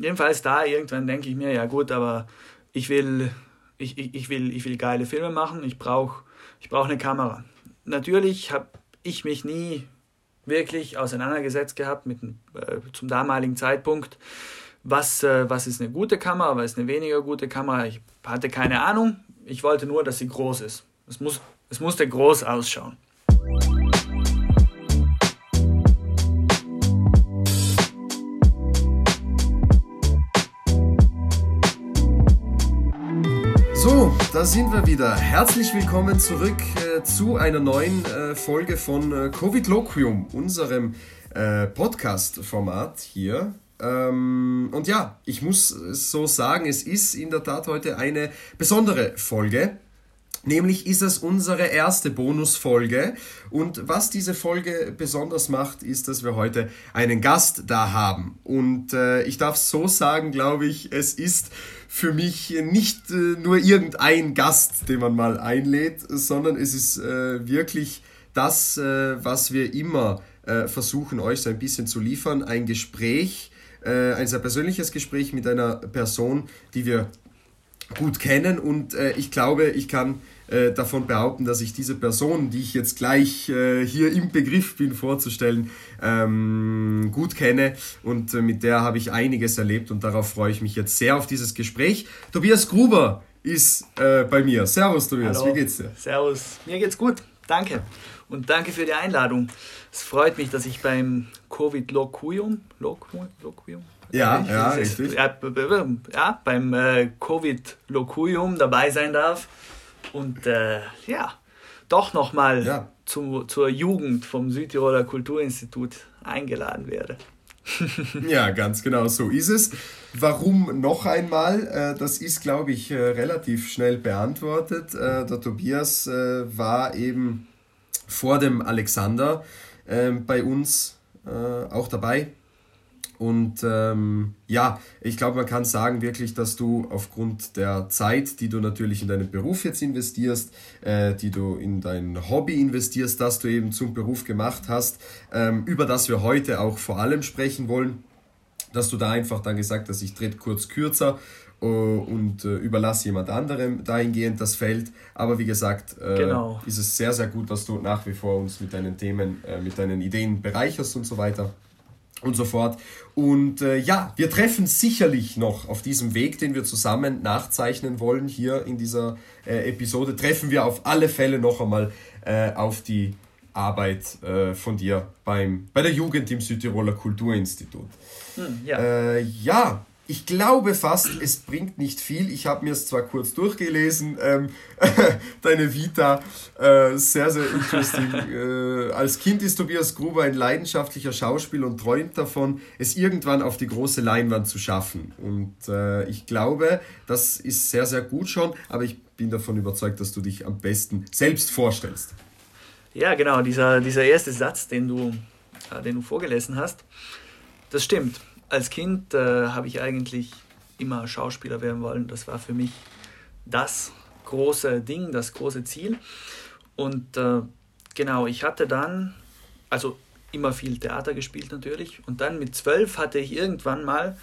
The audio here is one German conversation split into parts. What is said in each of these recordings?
jedenfalls da irgendwann denke ich mir, ja gut, aber ich will, ich, ich, ich will, ich will geile Filme machen, ich brauche ich brauch eine Kamera. Natürlich habe ich mich nie wirklich auseinandergesetzt gehabt mit äh, zum damaligen Zeitpunkt, was, äh, was ist eine gute Kamera, was ist eine weniger gute Kamera. Ich hatte keine Ahnung, ich wollte nur, dass sie groß ist. Es, muss, es musste groß ausschauen. Da sind wir wieder. Herzlich willkommen zurück äh, zu einer neuen äh, Folge von äh, Covid Loquium, unserem äh, Podcast-Format hier. Ähm, und ja, ich muss so sagen, es ist in der Tat heute eine besondere Folge. Nämlich ist es unsere erste Bonusfolge. Und was diese Folge besonders macht, ist, dass wir heute einen Gast da haben. Und äh, ich darf so sagen, glaube ich, es ist für mich nicht äh, nur irgendein Gast, den man mal einlädt, sondern es ist äh, wirklich das, äh, was wir immer äh, versuchen, euch so ein bisschen zu liefern. Ein Gespräch, äh, ein sehr persönliches Gespräch mit einer Person, die wir gut kennen. Und ich glaube, ich kann äh, davon behaupten, dass ich diese Person, die ich jetzt gleich äh, hier im Begriff bin vorzustellen, ähm, gut kenne und äh, mit der habe ich einiges erlebt und darauf freue ich mich jetzt sehr auf dieses Gespräch. Tobias Gruber ist äh, bei mir. Servus Tobias, Hallo. wie geht's dir? Servus, mir geht's gut, danke. Und danke für die Einladung. Es freut mich, dass ich beim Covid Loquium, Loquium, ja, ja, richtig. Ja, beim äh, Covid Loquium dabei sein darf und äh, ja, doch nochmal ja. Zu, zur Jugend vom Südtiroler Kulturinstitut eingeladen werde. ja, ganz genau so ist es. Warum noch einmal? Äh, das ist, glaube ich, äh, relativ schnell beantwortet. Äh, der Tobias war eben vor dem Alexander ähm, bei uns auch dabei und ähm, ja, ich glaube, man kann sagen wirklich, dass du aufgrund der Zeit, die du natürlich in deinen Beruf jetzt investierst, äh, die du in dein Hobby investierst, das du eben zum Beruf gemacht hast, ähm, über das wir heute auch vor allem sprechen wollen, dass du da einfach dann gesagt hast, ich tritt kurz kürzer uh, und uh, überlasse jemand anderem dahingehend das Feld. Aber wie gesagt, uh, genau. ist es sehr, sehr gut, dass du nach wie vor uns mit deinen Themen, mit deinen Ideen bereicherst und so weiter und so fort. Und äh, ja, wir treffen sicherlich noch auf diesem Weg, den wir zusammen nachzeichnen wollen, hier in dieser äh, Episode, treffen wir auf alle Fälle noch einmal äh, auf die Arbeit äh, von dir beim, bei der Jugend im Südtiroler Kulturinstitut. Hm, ja. Äh, ja, ich glaube fast, es bringt nicht viel. Ich habe mir es zwar kurz durchgelesen, ähm, deine Vita, äh, sehr, sehr interesting. äh, als Kind ist Tobias Gruber ein leidenschaftlicher Schauspieler und träumt davon, es irgendwann auf die große Leinwand zu schaffen. Und äh, ich glaube, das ist sehr, sehr gut schon, aber ich bin davon überzeugt, dass du dich am besten selbst vorstellst. Ja, genau, dieser, dieser erste Satz, den du, äh, den du vorgelesen hast, das stimmt als Kind äh, habe ich eigentlich immer Schauspieler werden wollen. Das war für mich das große Ding, das große Ziel. Und äh, genau, ich hatte dann, also immer viel Theater gespielt natürlich. Und dann mit zwölf hatte ich irgendwann mal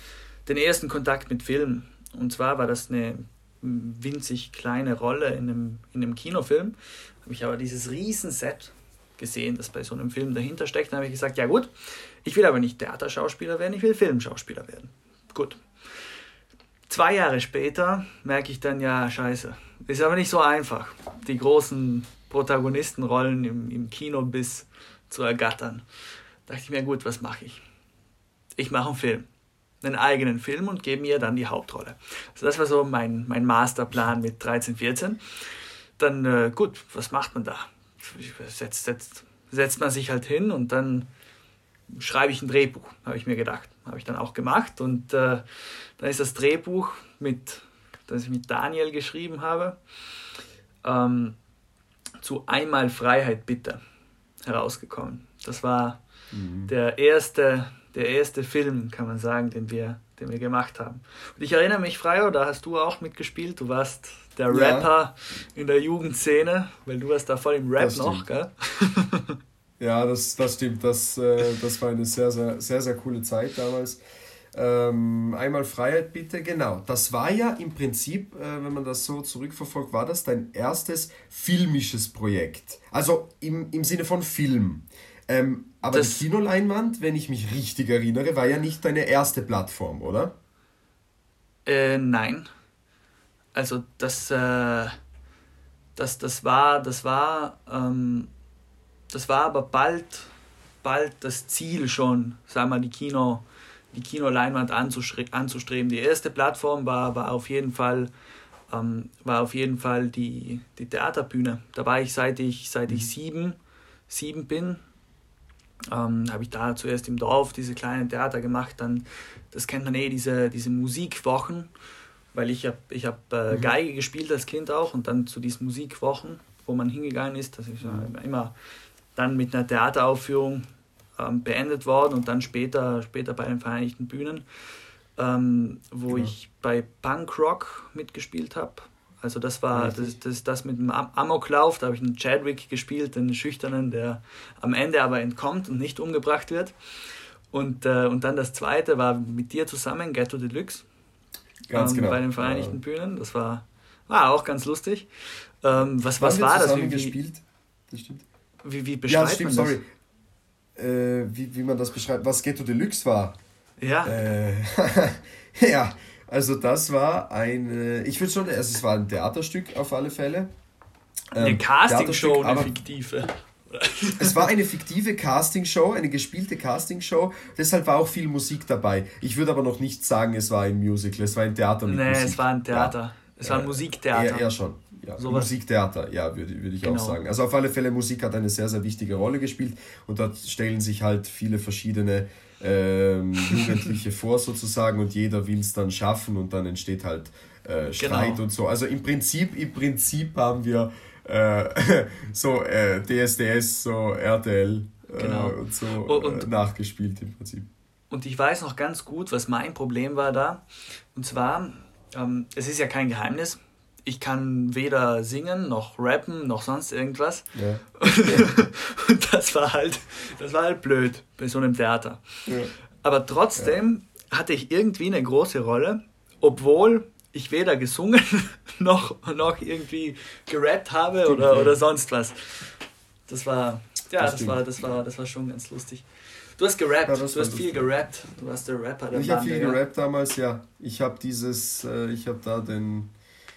den ersten Kontakt mit Film. Und zwar war das eine winzig kleine Rolle in einem, in einem Kinofilm. Habe ich aber dieses Riesenset gesehen, das bei so einem Film dahinter steckt. Dann habe ich gesagt, ja gut, ich will aber nicht Theaterschauspieler werden, ich will Filmschauspieler werden. Gut. Zwei Jahre später merke ich dann, ja, scheiße, ist aber nicht so einfach, die großen Protagonistenrollen im, im Kino bis zu ergattern. Da dachte ich mir, gut, was mache ich? Ich mache einen Film einen eigenen Film und gebe mir dann die Hauptrolle. Also das war so mein, mein Masterplan mit 13, 14. Dann, äh, gut, was macht man da? setzt, setzt, setzt man sich halt hin und dann schreibe ich ein Drehbuch, habe ich mir gedacht. Habe ich dann auch gemacht und äh, dann ist das Drehbuch, mit, das ich mit Daniel geschrieben habe, ähm, zu Einmal Freiheit bitte herausgekommen. Das war mhm. der, erste, der erste Film, kann man sagen, den wir, den wir gemacht haben. Und ich erinnere mich, Freier, da hast du auch mitgespielt. Du warst der Rapper ja. in der Jugendszene, weil du warst da voll im Rap noch, gell? ja, das, das stimmt. Das, äh, das war eine sehr, sehr, sehr, sehr coole Zeit damals. Ähm, einmal Freiheit bitte, genau. Das war ja im Prinzip, äh, wenn man das so zurückverfolgt, war das dein erstes filmisches Projekt. Also im, im Sinne von Film. Ähm, aber das die Kinoleinwand, wenn ich mich richtig erinnere, war ja nicht deine erste Plattform, oder? Äh, nein. Also das, äh, das, das war, das war, ähm, das war aber bald, bald das Ziel schon, sagen wir, die Kino, die Kinoleinwand anzustreben. Die erste Plattform war, war auf jeden Fall, ähm, war auf jeden Fall die, die Theaterbühne. Da war ich seit ich, seit ich mhm. sieben, sieben bin, ähm, habe ich da zuerst im Dorf diese kleinen Theater gemacht, dann, das kennt man eh, diese, diese Musikwochen, weil ich habe ich hab, äh, mhm. Geige gespielt als Kind auch und dann zu diesen Musikwochen, wo man hingegangen ist, das ist mhm. immer dann mit einer Theateraufführung ähm, beendet worden und dann später, später bei den Vereinigten Bühnen, ähm, wo genau. ich bei Punkrock mitgespielt habe. Also das war das, das, das mit dem Amoklauf, da habe ich einen Chadwick gespielt, den Schüchternen, der am Ende aber entkommt und nicht umgebracht wird. Und, äh, und dann das zweite war mit dir zusammen, Ghetto Deluxe. Ganz ähm, genau. Bei den Vereinigten ja. Bühnen. Das war, war auch ganz lustig. Ähm, was was war das? Wie, gespielt? Das stimmt. Wie, wie beschreibt ja, stimmt, man das? sorry. Äh, wie, wie man das beschreibt, was Ghetto Deluxe war. Ja. Äh, ja, also das war ein, ich würde schon, also es war ein Theaterstück auf alle Fälle. Eine ähm, Castingshow, eine fiktive. es war eine fiktive Castingshow, eine gespielte Castingshow. Deshalb war auch viel Musik dabei. Ich würde aber noch nicht sagen, es war ein Musical, es war ein Theater mit nee, Musik. es war ein Theater. Ja. Es war ein Musiktheater. Eher, eher schon. Ja, so Musiktheater, ja, würde, würde ich genau. auch sagen. Also auf alle Fälle, Musik hat eine sehr, sehr wichtige Rolle gespielt und dort stellen sich halt viele verschiedene ähm, Jugendliche vor sozusagen und jeder will es dann schaffen und dann entsteht halt äh, Streit genau. und so. Also im Prinzip, im Prinzip haben wir äh, so äh, DSDS, so RTL äh, genau. und so und, äh, nachgespielt im Prinzip. Und ich weiß noch ganz gut, was mein Problem war da. Und zwar, ähm, es ist ja kein Geheimnis, ich kann weder singen noch rappen noch sonst irgendwas. Ja. und das war halt, das war halt blöd bei so einem Theater. Ja. Aber trotzdem ja. hatte ich irgendwie eine große Rolle, obwohl ich weder gesungen noch, noch irgendwie gerappt habe oder, oder sonst was. Das war, ja, das, das war, das war, das war schon ganz lustig. Du hast gerappt, ja, du hast viel gerappt. Du warst der Rapper der Ich habe viel gerappt damals, ja. Ich habe dieses, äh, ich habe da den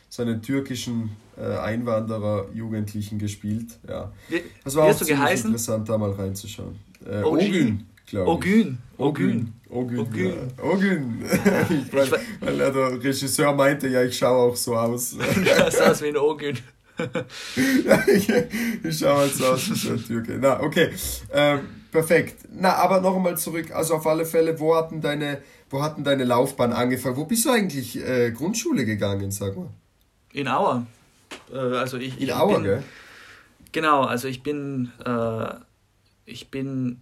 so einen türkischen äh, Einwanderer-Jugendlichen gespielt. Ja. Wie, das war auch ziemlich geheißen? interessant, da mal reinzuschauen. Äh, Ogün, glaube ich. Ogün. Ogün. Ogün. Ogün. Ja. Weil der Regisseur meinte, ja, ich schaue auch so aus. du sah aus wie ein Ogün. ja, ich, schaue halt so aus wie ein Türke. Na, okay. Ähm, perfekt. Na, aber noch einmal zurück. Also auf alle Fälle, wo hatten deine, wo hatten deine Laufbahn angefangen? Wo bist du eigentlich äh, Grundschule gegangen, sag mal? In Auer. Äh, also ich, in Auer, bin, gell? Genau, also ich bin, äh, ich bin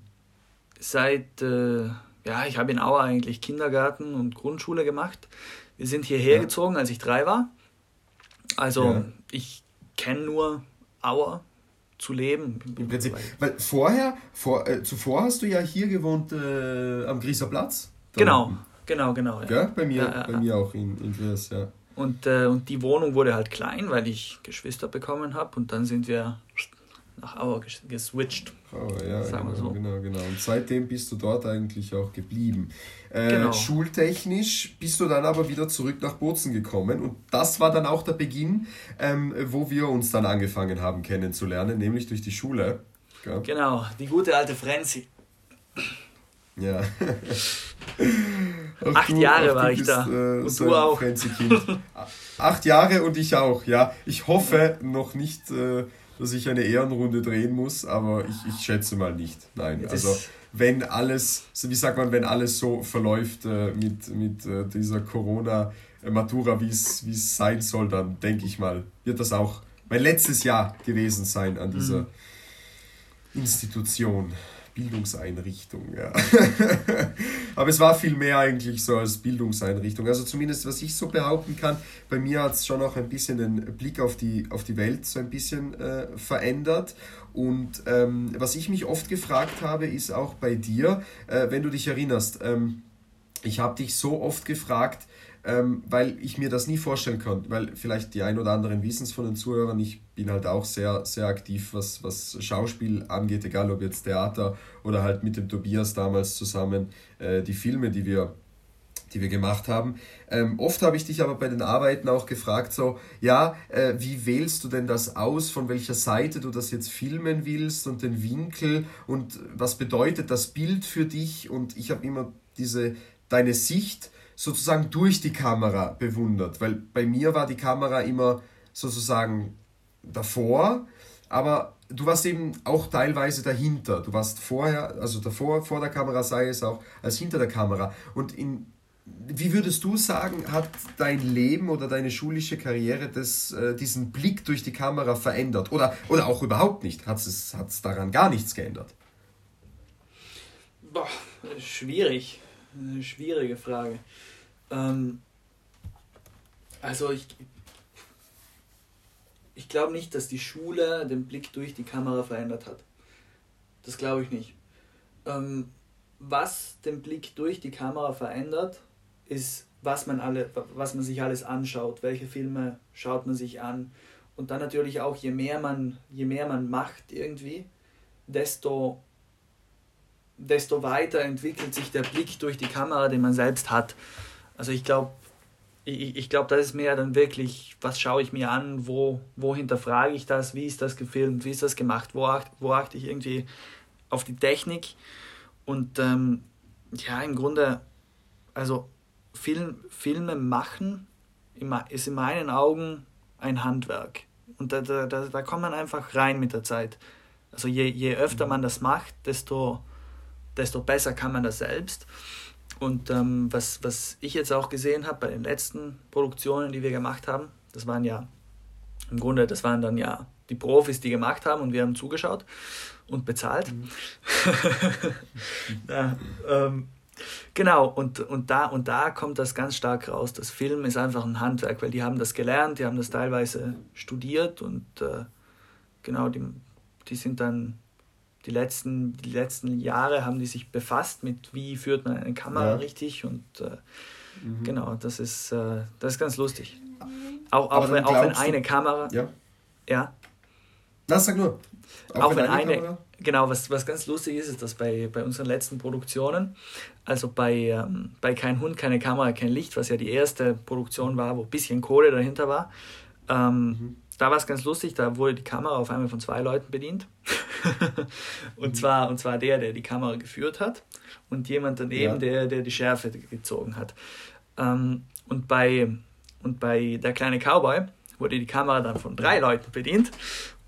seit, äh, ja, ich habe in Auer eigentlich Kindergarten und Grundschule gemacht. Wir sind hierher ja. gezogen, als ich drei war. Also ja. ich kenne nur Auer zu leben. Im Prinzip. Weil vorher, vor, äh, zuvor hast du ja hier gewohnt äh, am Grieser Platz. Genau, genau, genau. Ja. Gell? Bei mir, bei mir auch in, in Gries, ja. Und, äh, und die Wohnung wurde halt klein, weil ich Geschwister bekommen habe. Und dann sind wir nach Auer geswitcht. Oh, ja, sagen genau, so. genau, genau. Und seitdem bist du dort eigentlich auch geblieben. Äh, genau. Schultechnisch bist du dann aber wieder zurück nach Bozen gekommen. Und das war dann auch der Beginn, ähm, wo wir uns dann angefangen haben kennenzulernen, nämlich durch die Schule. Ja. Genau, die gute alte Frenzy. Ja. Auch Acht du, Jahre war ich bist, da. Äh, und du auch. Acht Jahre und ich auch, ja. Ich hoffe noch nicht, äh, dass ich eine Ehrenrunde drehen muss, aber ich, ich schätze mal nicht. Nein, das also wenn alles, wie sagt man, wenn alles so verläuft äh, mit, mit äh, dieser Corona-Matura, wie es sein soll, dann denke ich mal, wird das auch mein letztes Jahr gewesen sein an dieser mhm. Institution. Bildungseinrichtung, ja. Aber es war viel mehr eigentlich so als Bildungseinrichtung. Also zumindest, was ich so behaupten kann, bei mir hat es schon auch ein bisschen den Blick auf die, auf die Welt so ein bisschen äh, verändert. Und ähm, was ich mich oft gefragt habe, ist auch bei dir, äh, wenn du dich erinnerst, ähm, ich habe dich so oft gefragt, ähm, weil ich mir das nie vorstellen konnte, weil vielleicht die ein oder anderen wissen es von den Zuhörern, ich bin halt auch sehr, sehr aktiv, was, was Schauspiel angeht, egal ob jetzt Theater oder halt mit dem Tobias damals zusammen äh, die Filme, die wir die wir gemacht haben. Ähm, oft habe ich dich aber bei den Arbeiten auch gefragt, so, ja, äh, wie wählst du denn das aus, von welcher Seite du das jetzt filmen willst und den Winkel und was bedeutet das Bild für dich? Und ich habe immer diese, deine Sicht sozusagen durch die Kamera bewundert, weil bei mir war die Kamera immer sozusagen davor, aber du warst eben auch teilweise dahinter. Du warst vorher, also davor, vor der Kamera, sei es auch als hinter der Kamera. Und in, wie würdest du sagen, hat dein Leben oder deine schulische Karriere das, äh, diesen Blick durch die Kamera verändert? Oder, oder auch überhaupt nicht? Hat es daran gar nichts geändert? Boah, schwierig. Eine schwierige Frage. Ähm, also ich, ich glaube nicht, dass die Schule den Blick durch die Kamera verändert hat. Das glaube ich nicht. Ähm, was den Blick durch die Kamera verändert, ist, was man, alle, was man sich alles anschaut, welche Filme schaut man sich an. Und dann natürlich auch, je mehr man, je mehr man macht irgendwie, desto desto weiter entwickelt sich der Blick durch die Kamera, den man selbst hat. Also ich glaube, ich, ich glaube, das ist mehr dann wirklich, was schaue ich mir an, wo, wo hinterfrage ich das, wie ist das gefilmt, wie ist das gemacht, wo, acht, wo achte ich irgendwie auf die Technik. Und ähm, ja, im Grunde, also Film, Filme machen ist in meinen Augen ein Handwerk. Und da, da, da, da kommt man einfach rein mit der Zeit. Also je, je öfter man das macht, desto, desto besser kann man das selbst. Und ähm, was, was ich jetzt auch gesehen habe bei den letzten Produktionen, die wir gemacht haben, das waren ja im Grunde, das waren dann ja die Profis, die gemacht haben und wir haben zugeschaut und bezahlt. Mhm. ja, ähm, genau, und, und, da, und da kommt das ganz stark raus. Das Film ist einfach ein Handwerk, weil die haben das gelernt, die haben das teilweise studiert und äh, genau, die, die sind dann die letzten, die letzten Jahre haben die sich befasst mit, wie führt man eine Kamera ja. richtig und äh, mhm. genau, das ist, äh, das ist ganz lustig. Auch, auch, wenn, auch wenn eine Kamera. Ja. Ja. Na, sag nur. Auch, auch wenn eine. Kamera? Genau, was, was ganz lustig ist, ist, dass bei, bei unseren letzten Produktionen, also bei, ähm, bei Kein Hund, keine Kamera, kein Licht, was ja die erste Produktion war, wo ein bisschen Kohle dahinter war, ähm, mhm da war es ganz lustig, da wurde die Kamera auf einmal von zwei Leuten bedient. und, mhm. zwar, und zwar der, der die Kamera geführt hat und jemand daneben, ja. der, der die Schärfe gezogen hat. Ähm, und, bei, und bei Der kleine Cowboy wurde die Kamera dann von drei Leuten bedient.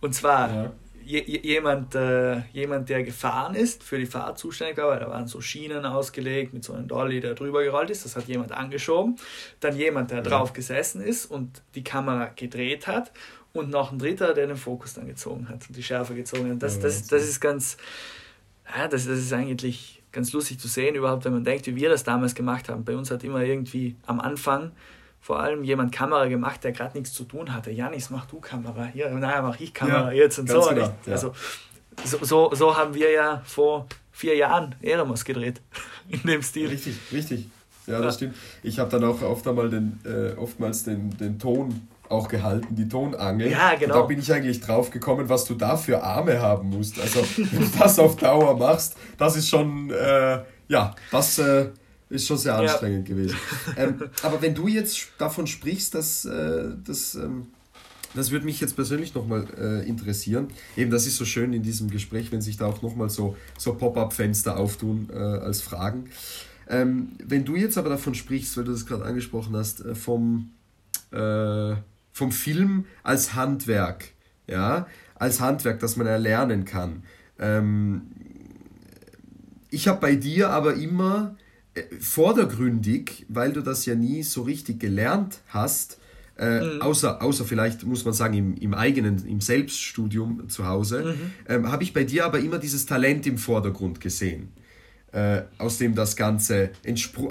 Und zwar ja jemand, äh, jemand, der gefahren ist, für die Fahrt zuständig war, weil da waren so Schienen ausgelegt mit so einem Dolly, der drüber gerollt ist, das hat jemand angeschoben. Dann jemand, der ja. drauf gesessen ist und die Kamera gedreht hat und noch ein dritter, der den Fokus dann gezogen hat und die Schärfe gezogen hat. Das, das, das ist ganz, ja, das, das ist eigentlich ganz lustig zu sehen, überhaupt, wenn man denkt, wie wir das damals gemacht haben. Bei uns hat immer irgendwie am Anfang vor allem jemand Kamera gemacht, der gerade nichts zu tun hatte. Janis, mach du Kamera. Hier, naja, mach ich Kamera ja, jetzt und so. Genau, ja. Also so, so, so haben wir ja vor vier Jahren Eremos gedreht. In dem Stil. Richtig, richtig. Ja, das stimmt. Ich habe dann auch oft einmal den, äh, oftmals den, den Ton auch gehalten, die Tonangel. Ja, genau. Und da bin ich eigentlich drauf gekommen, was du da für Arme haben musst. Also, wenn du das auf Dauer machst, das ist schon, äh, ja, das äh, ist schon sehr anstrengend ja. gewesen. Ähm, aber wenn du jetzt davon sprichst, dass äh, das. Ähm, das würde mich jetzt persönlich nochmal äh, interessieren. Eben, das ist so schön in diesem Gespräch, wenn sich da auch nochmal so, so Pop-up-Fenster auftun äh, als Fragen. Ähm, wenn du jetzt aber davon sprichst, weil du das gerade angesprochen hast, äh, vom, äh, vom Film als Handwerk, ja, als Handwerk, das man erlernen kann. Ähm, ich habe bei dir aber immer äh, vordergründig, weil du das ja nie so richtig gelernt hast, äh, mhm. außer, außer vielleicht muss man sagen im, im eigenen, im Selbststudium zu Hause, mhm. ähm, habe ich bei dir aber immer dieses Talent im Vordergrund gesehen. Äh, aus dem das Ganze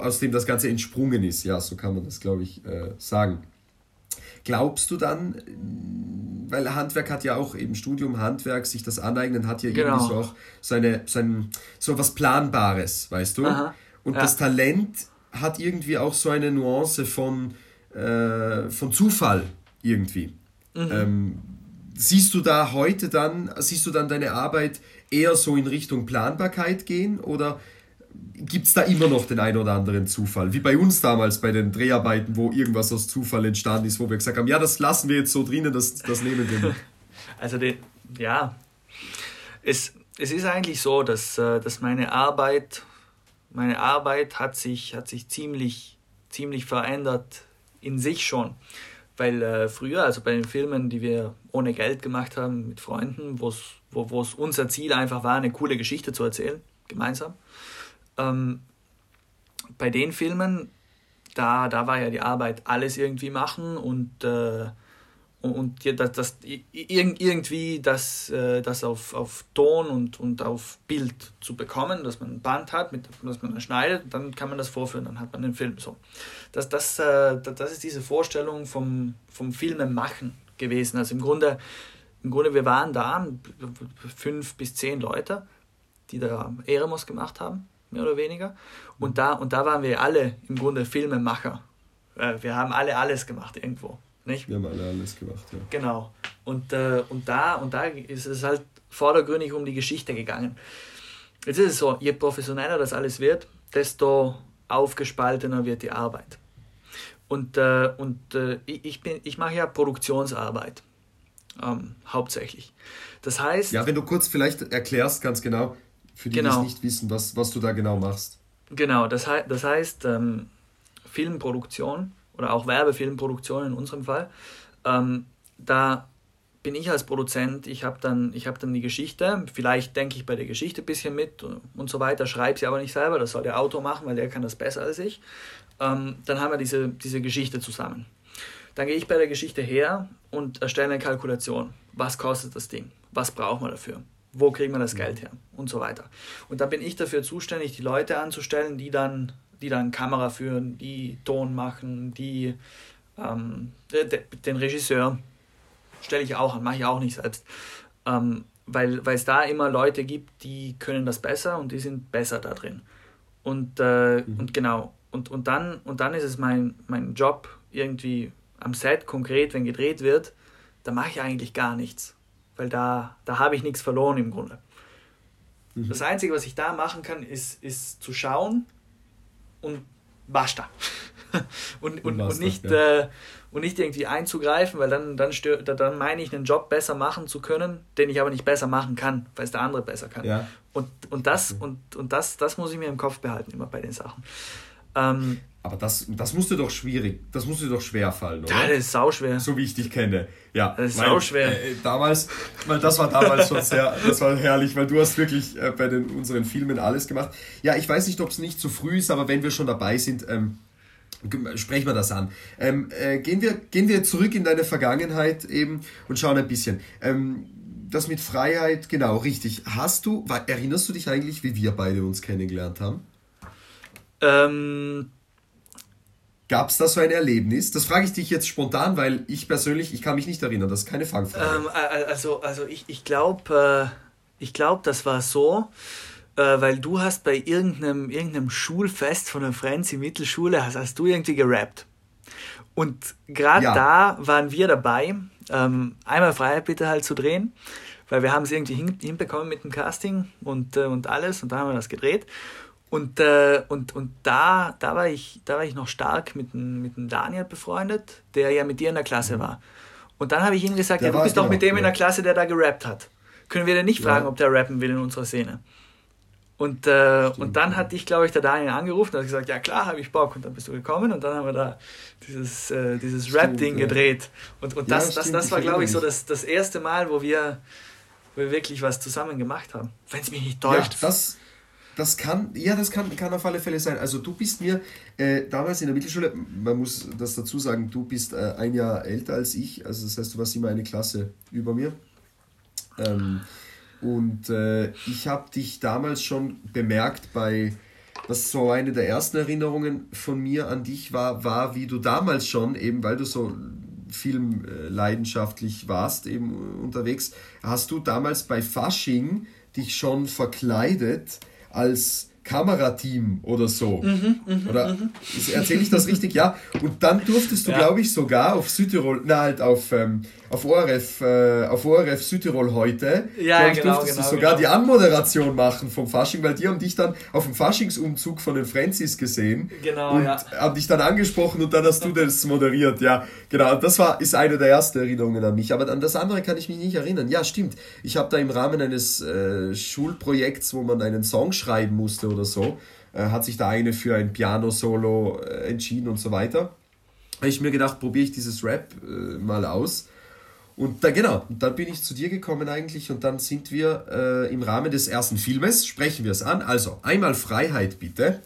aus dem das Ganze entsprungen ist, ja, so kann man das, glaube ich, äh, sagen. Glaubst du dann, weil Handwerk hat ja auch eben Studium, Handwerk, sich das aneignen, hat ja genau. irgendwie so auch seine, sein, so was Planbares, weißt du? Aha. Und ja. das Talent hat irgendwie auch so eine Nuance von, äh, von Zufall irgendwie. Mhm. Ähm, siehst du da heute dann, siehst du dann deine Arbeit eher so in Richtung Planbarkeit gehen oder gibt es da immer noch den einen oder anderen Zufall? Wie bei uns damals bei den Dreharbeiten, wo irgendwas aus Zufall entstanden ist, wo wir gesagt haben, ja, das lassen wir jetzt so drinnen, das, das nehmen wir nicht. Also, die, ja, es, es ist eigentlich so, dass, äh, dass meine Arbeit, meine Arbeit hat sich, hat sich ziemlich, ziemlich verändert in sich schon. Weil äh, früher, also bei den Filmen, die wir ohne Geld gemacht haben mit Freunden, wo es unser Ziel einfach war, eine coole Geschichte zu erzählen, gemeinsam. Ähm, bei den Filmen, da, da war ja die Arbeit alles irgendwie machen und äh, und das, das, irgendwie das, äh, das auf, auf Ton und, und auf Bild zu bekommen, dass man ein Band hat, mit, das man dann schneidet, dann kann man das vorführen, dann hat man den Film so. Das, das, äh, das ist diese Vorstellung vom, vom Filmemachen gewesen. Also im Grunde, im Grunde, wir waren da, fünf bis zehn Leute, die da Eremos gemacht haben, mehr oder weniger. Und da, und da waren wir alle im Grunde Filmemacher. Äh, wir haben alle alles gemacht irgendwo. Nicht? Wir haben alle alles gemacht, ja. Genau. Und, äh, und, da, und da ist es halt vordergründig um die Geschichte gegangen. Jetzt ist es so, je professioneller das alles wird, desto aufgespaltener wird die Arbeit. Und, äh, und äh, ich, bin, ich mache ja Produktionsarbeit, ähm, hauptsächlich. Das heißt... Ja, wenn du kurz vielleicht erklärst, ganz genau, für die, genau. die es nicht wissen, was, was du da genau machst. Genau, das, he das heißt ähm, Filmproduktion oder auch Werbefilmproduktion in unserem Fall, ähm, da bin ich als Produzent, ich habe dann, hab dann die Geschichte, vielleicht denke ich bei der Geschichte ein bisschen mit und so weiter, schreibe sie aber nicht selber, das soll der Autor machen, weil der kann das besser als ich. Ähm, dann haben wir diese, diese Geschichte zusammen. Dann gehe ich bei der Geschichte her und erstelle eine Kalkulation. Was kostet das Ding? Was braucht man dafür? Wo kriegt man das Geld her? Und so weiter. Und dann bin ich dafür zuständig, die Leute anzustellen, die dann die dann Kamera führen, die Ton machen, die ähm, den Regisseur stelle ich auch an, mache ich auch nicht selbst. Ähm, weil es da immer Leute gibt, die können das besser und die sind besser da drin. Und, äh, mhm. und genau, und, und, dann, und dann ist es mein, mein Job irgendwie am Set konkret, wenn gedreht wird, da mache ich eigentlich gar nichts. Weil da, da habe ich nichts verloren im Grunde. Mhm. Das Einzige, was ich da machen kann, ist, ist zu schauen, und basta. und, und, und, nicht, ja. äh, und nicht irgendwie einzugreifen, weil dann, dann, stör, dann meine ich, einen Job besser machen zu können, den ich aber nicht besser machen kann, weil es der andere besser kann. Ja. Und, und, das, okay. und, und das, das muss ich mir im Kopf behalten, immer bei den Sachen. Ähm, aber das, das musste doch schwierig, das musste doch schwer fallen, oder? Ja, das ist sauschwer. So wie ich dich kenne. Ja, das ist sauschwer. Äh, damals, weil das war damals schon sehr, das war herrlich, weil du hast wirklich äh, bei den, unseren Filmen alles gemacht. Ja, ich weiß nicht, ob es nicht zu früh ist, aber wenn wir schon dabei sind, ähm, sprechen wir das an. Ähm, äh, gehen, wir, gehen wir zurück in deine Vergangenheit eben und schauen ein bisschen. Ähm, das mit Freiheit, genau, richtig. Hast du, erinnerst du dich eigentlich, wie wir beide uns kennengelernt haben? Ähm, Gab es da so ein Erlebnis? Das frage ich dich jetzt spontan, weil ich persönlich, ich kann mich nicht erinnern, das ist keine Fangfrage. Ähm, also, also ich, ich glaube, äh, ich glaube, das war so, äh, weil du hast bei irgendeinem, irgendeinem Schulfest von der Frenzy Mittelschule, hast, hast du irgendwie gerappt. Und gerade ja. da waren wir dabei, ähm, einmal Freiheit bitte halt zu drehen, weil wir haben es irgendwie hin, hinbekommen mit dem Casting und, äh, und alles und dann haben wir das gedreht. Und, äh, und, und da, da, war ich, da war ich noch stark mit dem, mit dem Daniel befreundet, der ja mit dir in der Klasse mhm. war. Und dann habe ich ihm gesagt, ja, du bist doch genau, mit dem ja. in der Klasse, der da gerappt hat. Können wir denn nicht fragen, ja. ob der rappen will in unserer Szene? Und, äh, und dann hat dich, glaube ich, der Daniel angerufen und hat gesagt, ja klar, habe ich Bock. Und dann bist du gekommen und dann haben wir da dieses, äh, dieses Rap-Ding gedreht. Und, und das, ja, das, das war, glaube ich, so das, das erste Mal, wo wir, wo wir wirklich was zusammen gemacht haben. Wenn es mich nicht täuscht. Das, das kann, ja, das kann, kann auf alle Fälle sein. Also du bist mir äh, damals in der Mittelschule, man muss das dazu sagen, du bist äh, ein Jahr älter als ich, also das heißt, du warst immer eine Klasse über mir. Ähm, und äh, ich habe dich damals schon bemerkt bei, was so eine der ersten Erinnerungen von mir an dich war, war, wie du damals schon, eben weil du so filmleidenschaftlich warst, eben unterwegs, hast du damals bei Fasching dich schon verkleidet als Kamerateam oder so. Mhm, mh, oder mh. erzähle ich das richtig? Ja. Und dann durftest du, ja. glaube ich, sogar auf Südtirol, na halt auf, ähm, auf ORF, äh, auf ORF Südtirol heute, ja, ich, genau, durftest genau, du sogar genau. die Anmoderation machen vom Fasching, weil die haben dich dann auf dem Faschingsumzug von den Francis gesehen genau, und ja. haben dich dann angesprochen und dann hast du das moderiert. Ja, genau. Das war, ist eine der ersten Erinnerungen an mich. Aber an das andere kann ich mich nicht erinnern. Ja, stimmt. Ich habe da im Rahmen eines äh, Schulprojekts, wo man einen Song schreiben musste oder so, äh, hat sich da eine für ein Piano-Solo äh, entschieden und so weiter. Habe ich mir gedacht, probiere ich dieses Rap äh, mal aus. Und da, genau, dann bin ich zu dir gekommen eigentlich und dann sind wir äh, im Rahmen des ersten Filmes, sprechen wir es an. Also, einmal Freiheit bitte.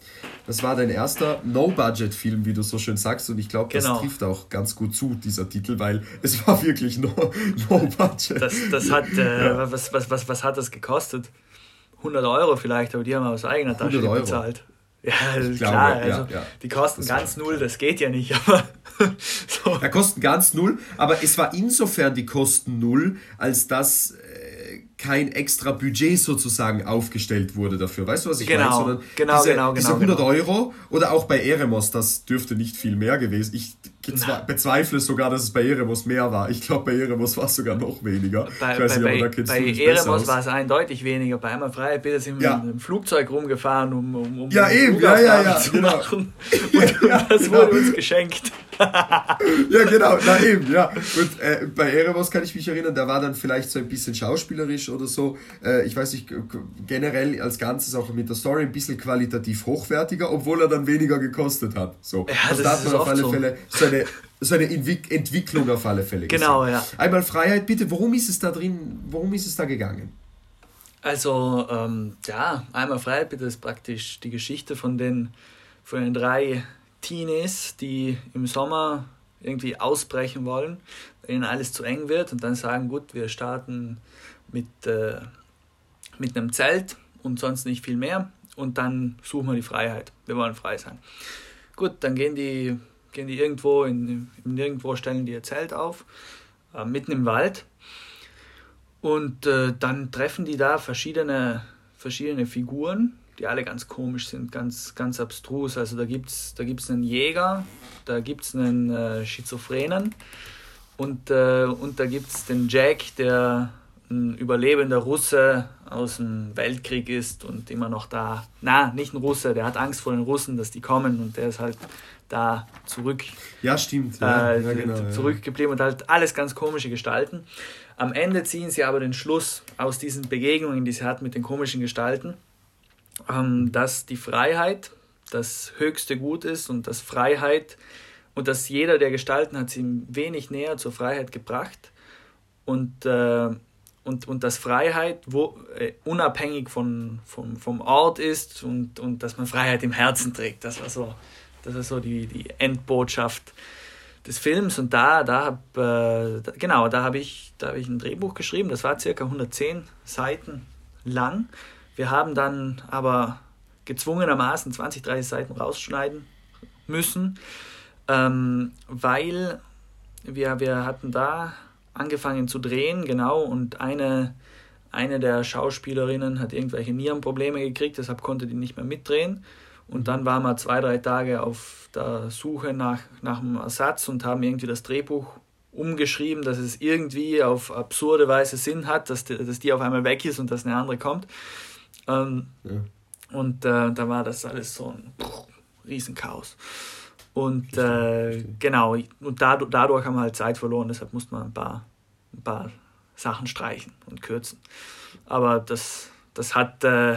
Das war dein erster No-Budget-Film, wie du so schön sagst. Und ich glaube, das genau. trifft auch ganz gut zu, dieser Titel, weil es war wirklich No-Budget. No das, das hat, äh, ja. was, was, was, was hat das gekostet? 100 Euro vielleicht, aber die haben aus eigener Tasche bezahlt. Ja, ich klar, glaube, also ja, die kosten ganz null, das geht ja nicht, aber so. Ja, kosten ganz null, aber es war insofern die Kosten null, als dass kein extra Budget sozusagen aufgestellt wurde dafür. Weißt du, was ich genau, meine? Sondern genau, diese, genau, genau, diese 100 genau. Euro oder auch bei Eremos, das dürfte nicht viel mehr gewesen. Ich bezweifle sogar, dass es bei Eremos mehr war. Ich glaube, bei Eremos war es sogar noch weniger. Bei, ich weiß bei, nicht, aber da bei Eremos war es eindeutig weniger. Bei einmal frei bitte sind wir ja. mit einem Flugzeug rumgefahren, um, um, um ja, eben, ja, ja, ja, zu genau. machen. Und, ja, das genau. wurde uns geschenkt. Ja, genau, na eben, ja. Und äh, bei Eremos kann ich mich erinnern, da war dann vielleicht so ein bisschen schauspielerisch oder so. Äh, ich weiß nicht, generell als Ganzes auch mit der Story ein bisschen qualitativ hochwertiger, obwohl er dann weniger gekostet hat. So. Ja, also da hat man auf alle so. Fälle so eine, so eine Entwicklung auf alle Fälle Genau, ja. Einmal Freiheit, bitte, worum ist es da drin, worum ist es da gegangen? Also, ähm, ja, einmal Freiheit, bitte, ist praktisch die Geschichte von den, von den drei Teenies, die im Sommer irgendwie ausbrechen wollen, ihnen alles zu eng wird und dann sagen, gut, wir starten mit, äh, mit einem Zelt und sonst nicht viel mehr und dann suchen wir die Freiheit. Wir wollen frei sein. Gut, dann gehen die gehen die irgendwo, in, in nirgendwo stellen die ihr Zelt auf, äh, mitten im Wald. Und äh, dann treffen die da verschiedene, verschiedene Figuren, die alle ganz komisch sind, ganz, ganz abstrus. Also da gibt es da gibt's einen Jäger, da gibt es einen äh, Schizophrenen und, äh, und da gibt es den Jack, der ein überlebender Russe aus dem Weltkrieg ist und immer noch da. Na, nicht ein Russe, der hat Angst vor den Russen, dass die kommen und der ist halt da zurück. Ja, stimmt. Ja, äh, ja, genau, zurückgeblieben ja. und halt alles ganz komische Gestalten. Am Ende ziehen sie aber den Schluss aus diesen Begegnungen, die sie hat mit den komischen Gestalten, dass die Freiheit das höchste Gut ist und dass Freiheit und dass jeder der Gestalten hat sie wenig näher zur Freiheit gebracht und äh, und, und dass Freiheit wo, äh, unabhängig von, vom, vom Ort ist und, und dass man Freiheit im Herzen trägt. Das war so das ist so die, die Endbotschaft des Films. Und da, da habe äh, genau, da habe ich, da ich ein Drehbuch geschrieben. Das war circa 110 Seiten lang. Wir haben dann aber gezwungenermaßen 20, 30 Seiten rausschneiden müssen, ähm, weil wir, wir hatten da angefangen zu drehen, genau, und eine, eine der Schauspielerinnen hat irgendwelche Nierenprobleme gekriegt, deshalb konnte die nicht mehr mitdrehen. Und dann waren wir zwei, drei Tage auf der Suche nach, nach einem Ersatz und haben irgendwie das Drehbuch umgeschrieben, dass es irgendwie auf absurde Weise Sinn hat, dass die, dass die auf einmal weg ist und dass eine andere kommt. Ähm, ja. Und äh, da war das alles so ein Riesenchaos. Und äh, genau, und dadurch, dadurch haben wir halt Zeit verloren, deshalb musste man ein paar, ein paar Sachen streichen und kürzen. Aber das, das hat, äh,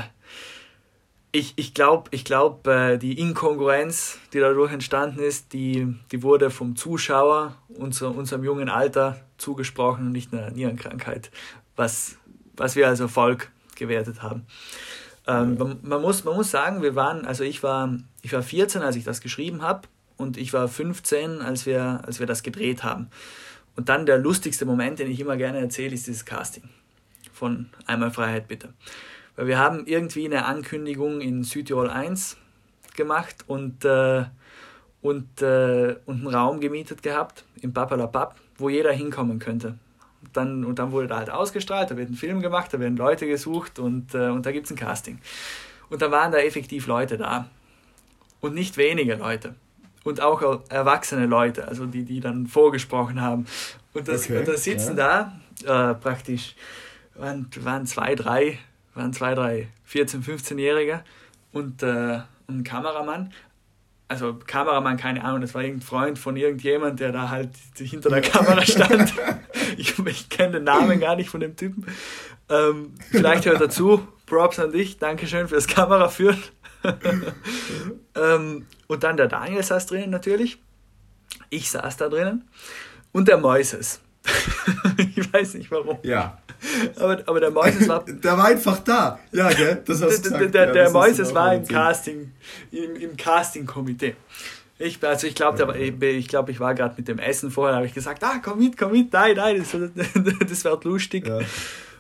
ich, ich glaube, ich glaub, äh, die Inkongruenz, die dadurch entstanden ist, die, die wurde vom Zuschauer unser, unserem jungen Alter zugesprochen und nicht einer Nierenkrankheit, was, was wir als Erfolg gewertet haben. Ähm, man, man, muss, man muss sagen, wir waren, also ich war, ich war 14, als ich das geschrieben habe und ich war 15, als wir, als wir das gedreht haben. Und dann der lustigste Moment, den ich immer gerne erzähle, ist dieses Casting von Einmal Freiheit bitte. Weil wir haben irgendwie eine Ankündigung in Südtirol 1 gemacht und, äh, und, äh, und einen Raum gemietet gehabt im Papalapap, wo jeder hinkommen könnte. Dann, und dann wurde da halt ausgestrahlt, da wird ein Film gemacht, da werden Leute gesucht und, äh, und da gibt es ein Casting. Und da waren da effektiv Leute da. Und nicht wenige Leute. Und auch erwachsene Leute, also die, die dann vorgesprochen haben. Und, das, okay, und da sitzen ja. da äh, praktisch, waren, waren zwei, drei, waren zwei, drei 14-, 15-Jährige und äh, ein Kameramann also Kameramann, keine Ahnung, das war irgendein Freund von irgendjemand, der da halt hinter der Kamera stand. ich, ich kenne den Namen gar nicht von dem Typen. Ähm, vielleicht hört er zu. Props an dich. Dankeschön fürs Kameraführen. ähm, und dann der Daniel saß drinnen natürlich. Ich saß da drinnen. Und der Moises. ich weiß nicht warum. Ja. Aber, aber der Moises war. Der war einfach da. Ja, gell? Das hast du gesagt. Der, der, der ja, Moises war im Casting, im, im Casting-Komitee. Ich, also ich glaube, ich, glaub, ich war gerade mit dem Essen vorher, habe ich gesagt, ah, komm mit, komm mit, nein, nein, das, das wird lustig. Ja.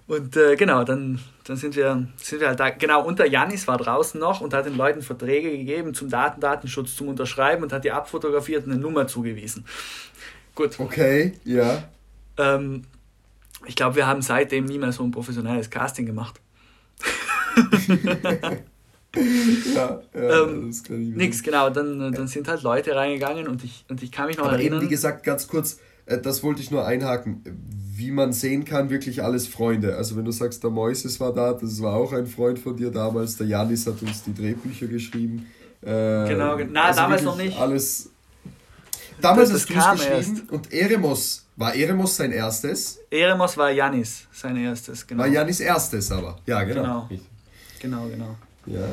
Und äh, genau, dann, dann sind, wir, sind wir halt da. Genau, und der Janis war draußen noch und hat den Leuten Verträge gegeben zum Daten Datenschutz zum Unterschreiben und hat die abfotografiert und eine Nummer zugewiesen. Gut. Okay, ja. Ähm, ich glaube, wir haben seitdem nie mehr so ein professionelles Casting gemacht. ja, ja ähm, Nix, genau. Dann, dann sind halt Leute reingegangen und ich, und ich kann mich noch Aber erinnern. Eben, wie gesagt, ganz kurz, äh, das wollte ich nur einhaken. Wie man sehen kann, wirklich alles Freunde. Also wenn du sagst, der Moises war da, das war auch ein Freund von dir damals. Der Janis hat uns die Drehbücher geschrieben. Äh, genau, na, also damals noch nicht. Alles. Damals das, das hast du es geschrieben erst. und Eremos war Eremos sein erstes? Eremos war Janis sein erstes, genau. War Janis erstes aber. Ja, genau. Genau, genau. genau. Ja,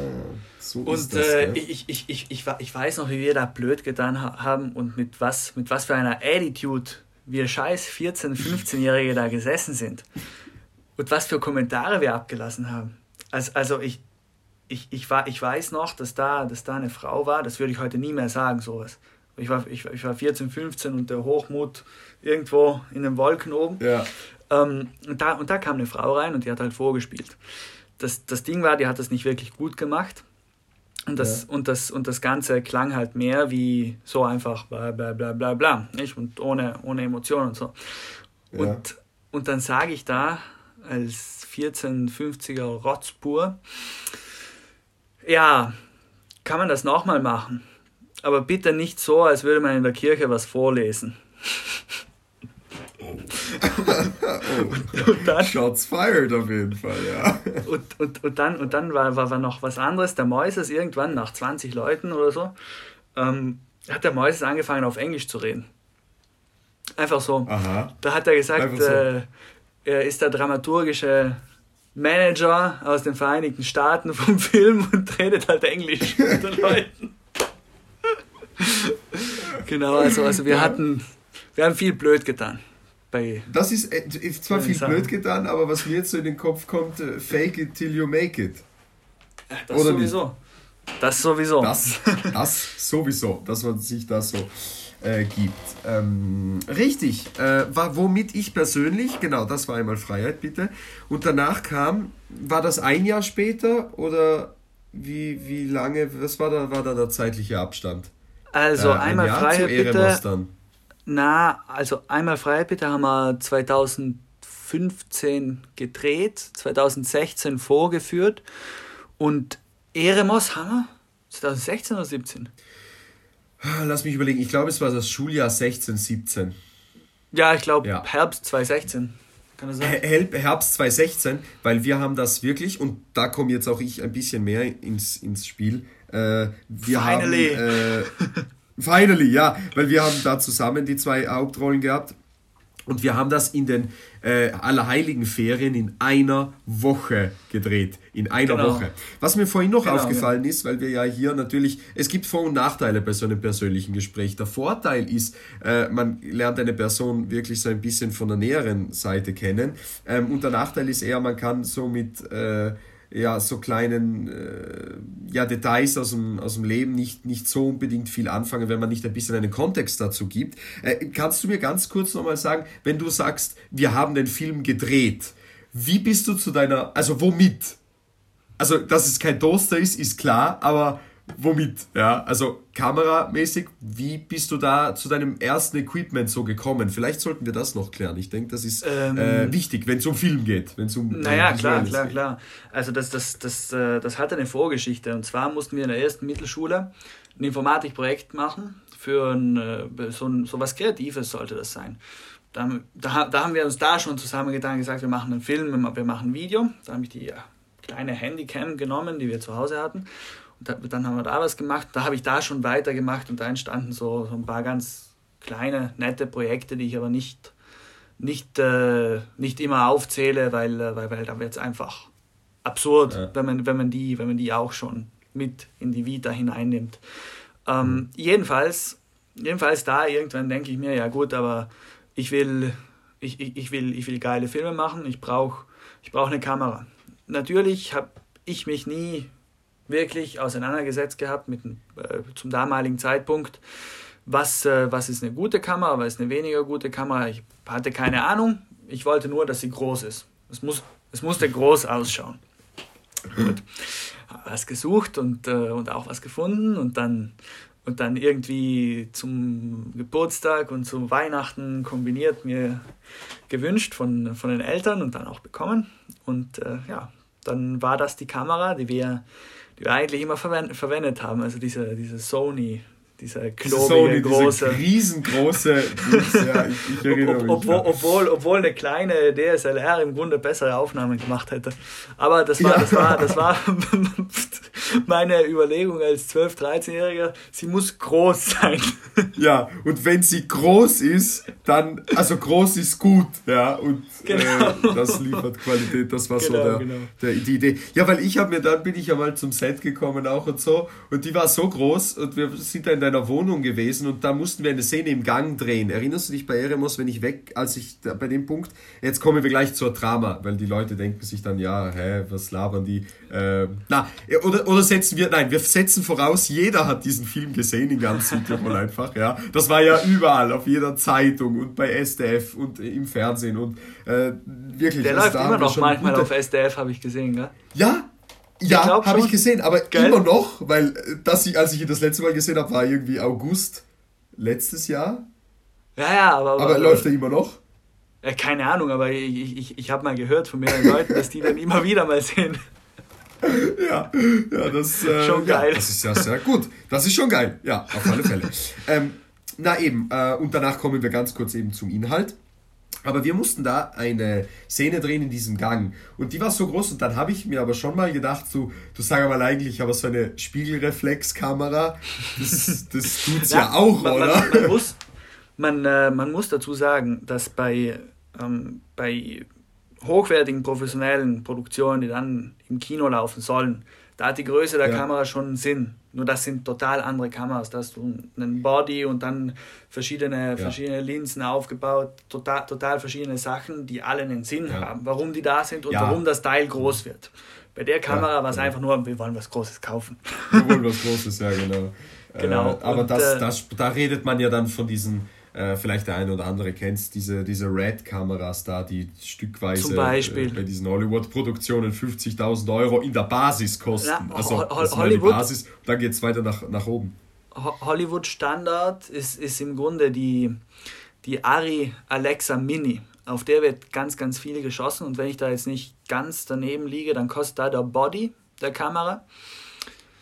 so und ist das, äh, ich, ich, ich, ich, ich weiß noch, wie wir da blöd getan haben und mit was, mit was für einer Attitude wir scheiß 14-, 15-Jährige da gesessen sind. Und was für Kommentare wir abgelassen haben. Also, also ich, ich, ich, war, ich weiß noch, dass da, dass da eine Frau war, das würde ich heute nie mehr sagen, sowas. Ich war, ich, ich war 14, 15 und der Hochmut irgendwo in den Wolken oben. Ja. Ähm, und, da, und da kam eine Frau rein und die hat halt vorgespielt. Das, das Ding war, die hat das nicht wirklich gut gemacht. Und das, ja. und, das, und das Ganze klang halt mehr wie so einfach bla bla bla bla bla. Nicht? Und ohne, ohne Emotionen und so. Ja. Und, und dann sage ich da als 1450er Rotzpur, ja, kann man das nochmal machen? Aber bitte nicht so, als würde man in der Kirche was vorlesen. Und, und dann, Shots fired auf jeden Fall, ja. Und, und, und dann, und dann war, war, war noch was anderes. Der Moises irgendwann nach 20 Leuten oder so, ähm, hat der Moises angefangen auf Englisch zu reden. Einfach so. Aha. Da hat er gesagt, so. äh, er ist der dramaturgische Manager aus den Vereinigten Staaten vom Film und redet halt Englisch mit den Leuten. genau, also, also wir hatten, wir haben viel blöd getan. Bei das ist äh, zwar viel Sachen. blöd getan, aber was mir jetzt so in den Kopf kommt, äh, fake it till you make it. Das Oder sowieso. Nicht? Das sowieso. Das, das sowieso, dass man sich das so äh, gibt. Ähm, richtig, äh, war, womit ich persönlich, genau, das war einmal Freiheit, bitte. Und danach kam, war das ein Jahr später oder wie, wie lange, was war da, war da der zeitliche Abstand? Also äh, ein einmal Freiheit bitte. Dann. Na, also einmal bitte haben wir 2015 gedreht, 2016 vorgeführt und Eremos haben wir 2016 oder 17? Lass mich überlegen, ich glaube es war das Schuljahr 16, 17. Ja, ich glaube ja. Herbst 2016. Kann das sein? Herbst 2016, weil wir haben das wirklich, und da komme jetzt auch ich ein bisschen mehr ins, ins Spiel. Äh, wir Finally. haben. Äh, Finally, ja, weil wir haben da zusammen die zwei Hauptrollen gehabt. Und wir haben das in den äh, Allerheiligen Ferien in einer Woche gedreht. In einer genau. Woche. Was mir vorhin noch genau, aufgefallen genau. ist, weil wir ja hier natürlich, es gibt Vor- und Nachteile bei so einem persönlichen Gespräch. Der Vorteil ist, äh, man lernt eine Person wirklich so ein bisschen von der näheren Seite kennen. Ähm, und der Nachteil ist eher, man kann so mit... Äh, ja, so kleinen äh, ja, Details aus dem, aus dem Leben nicht, nicht so unbedingt viel anfangen, wenn man nicht ein bisschen einen Kontext dazu gibt. Äh, kannst du mir ganz kurz nochmal sagen, wenn du sagst, wir haben den Film gedreht, wie bist du zu deiner, also womit? Also, dass es kein Toaster ist, ist klar, aber womit? Ja, also kameramäßig, wie bist du da zu deinem ersten Equipment so gekommen? Vielleicht sollten wir das noch klären. Ich denke, das ist ähm, äh, wichtig, wenn es um Film geht. Wenn's um, naja, um klar, klar, geht. klar. Also das, das, das, äh, das hat eine Vorgeschichte. Und zwar mussten wir in der ersten Mittelschule ein Informatikprojekt machen für ein, äh, so, ein, so was Kreatives sollte das sein. Da, da, da haben wir uns da schon zusammengetan und gesagt, wir machen einen Film, wir machen ein Video. Da habe ich die ja, kleine Handycam genommen, die wir zu Hause hatten dann haben wir da was gemacht. Da habe ich da schon weitergemacht und da entstanden so, so ein paar ganz kleine, nette Projekte, die ich aber nicht, nicht, äh, nicht immer aufzähle, weil, äh, weil, weil da wird es einfach absurd, ja. wenn, man, wenn, man die, wenn man die auch schon mit in die Vita hineinnimmt. Ähm, mhm. jedenfalls, jedenfalls da irgendwann denke ich mir, ja gut, aber ich will, ich, ich, ich will, ich will geile Filme machen, ich brauche ich brauch eine Kamera. Natürlich habe ich mich nie wirklich auseinandergesetzt gehabt mit äh, zum damaligen Zeitpunkt, was, äh, was ist eine gute Kamera, was ist eine weniger gute Kamera. Ich hatte keine Ahnung. Ich wollte nur, dass sie groß ist. Es, muss, es musste groß ausschauen. Gut. Was gesucht und, äh, und auch was gefunden und dann, und dann irgendwie zum Geburtstag und zu Weihnachten kombiniert mir gewünscht von, von den Eltern und dann auch bekommen. Und äh, ja, dann war das die Kamera, die wir die wir eigentlich immer verwendet haben. Also diese, diese Sony dieser klobige, Sony, große. Diese riesengroße. ja, ich, ich erinnere mich. Obwohl, obwohl, obwohl eine kleine DSLR im Grunde bessere Aufnahmen gemacht hätte. Aber das war, ja. das war, das war meine Überlegung als 12-, 13-Jähriger. Sie muss groß sein. Ja, und wenn sie groß ist, dann, also groß ist gut, ja, und genau. äh, das liefert Qualität. Das war genau, so der, genau. der, die Idee. Ja, weil ich habe mir, dann bin ich ja mal zum Set gekommen auch und so, und die war so groß und wir sind da in der deiner Wohnung gewesen und da mussten wir eine Szene im Gang drehen. Erinnerst du dich bei Eremos, wenn ich weg, als ich da, bei dem Punkt, jetzt kommen wir gleich zur Drama, weil die Leute denken sich dann, ja, hä, was labern die? Äh, na, oder, oder setzen wir, nein, wir setzen voraus, jeder hat diesen Film gesehen in ganz Südtirol einfach, ja. Das war ja überall, auf jeder Zeitung und bei SDF und im Fernsehen und äh, wirklich. Der läuft immer noch manchmal gute... auf SDF, habe ich gesehen, gell? Ja, ja, habe ich gesehen, aber Geil. immer noch, weil äh, das, als ich ihn das letzte Mal gesehen habe, war irgendwie August letztes Jahr. Ja, ja, aber. Aber, aber läuft er immer noch? Ja, keine Ahnung, aber ich, ich, ich habe mal gehört von mehreren Leuten, dass die dann immer wieder mal sehen. Ja, ja, das äh, schon geil. Ja, das ist ja sehr gut. Das ist schon geil, ja, auf alle Fälle. ähm, na eben, äh, und danach kommen wir ganz kurz eben zum Inhalt. Aber wir mussten da eine Szene drehen in diesem Gang. Und die war so groß. Und dann habe ich mir aber schon mal gedacht, so, du sag mal eigentlich, aber so eine Spiegelreflexkamera, das, das tut's ja, ja auch, man, oder? Man, man, muss, man, äh, man muss dazu sagen, dass bei, ähm, bei hochwertigen professionellen Produktionen, die dann im Kino laufen sollen, da hat die Größe der ja. Kamera schon einen Sinn. Nur das sind total andere Kameras. Da hast du einen Body und dann verschiedene, ja. verschiedene Linsen aufgebaut, total, total verschiedene Sachen, die alle einen Sinn ja. haben, warum die da sind und warum das Teil groß wird. Bei der Kamera war es genau. einfach nur, wir wollen was Großes kaufen. Wir wollen was Großes, ja, genau. genau. Äh, aber und, das, äh, das, da redet man ja dann von diesen äh, vielleicht der eine oder andere kennt diese, diese Red-Kameras da, die stückweise äh, bei diesen Hollywood-Produktionen 50.000 Euro in der Basis kosten. Ja, also das Hollywood, die Basis, dann geht es weiter nach, nach oben. Hollywood-Standard ist, ist im Grunde die, die Ari Alexa Mini. Auf der wird ganz, ganz viel geschossen und wenn ich da jetzt nicht ganz daneben liege, dann kostet da der Body der Kamera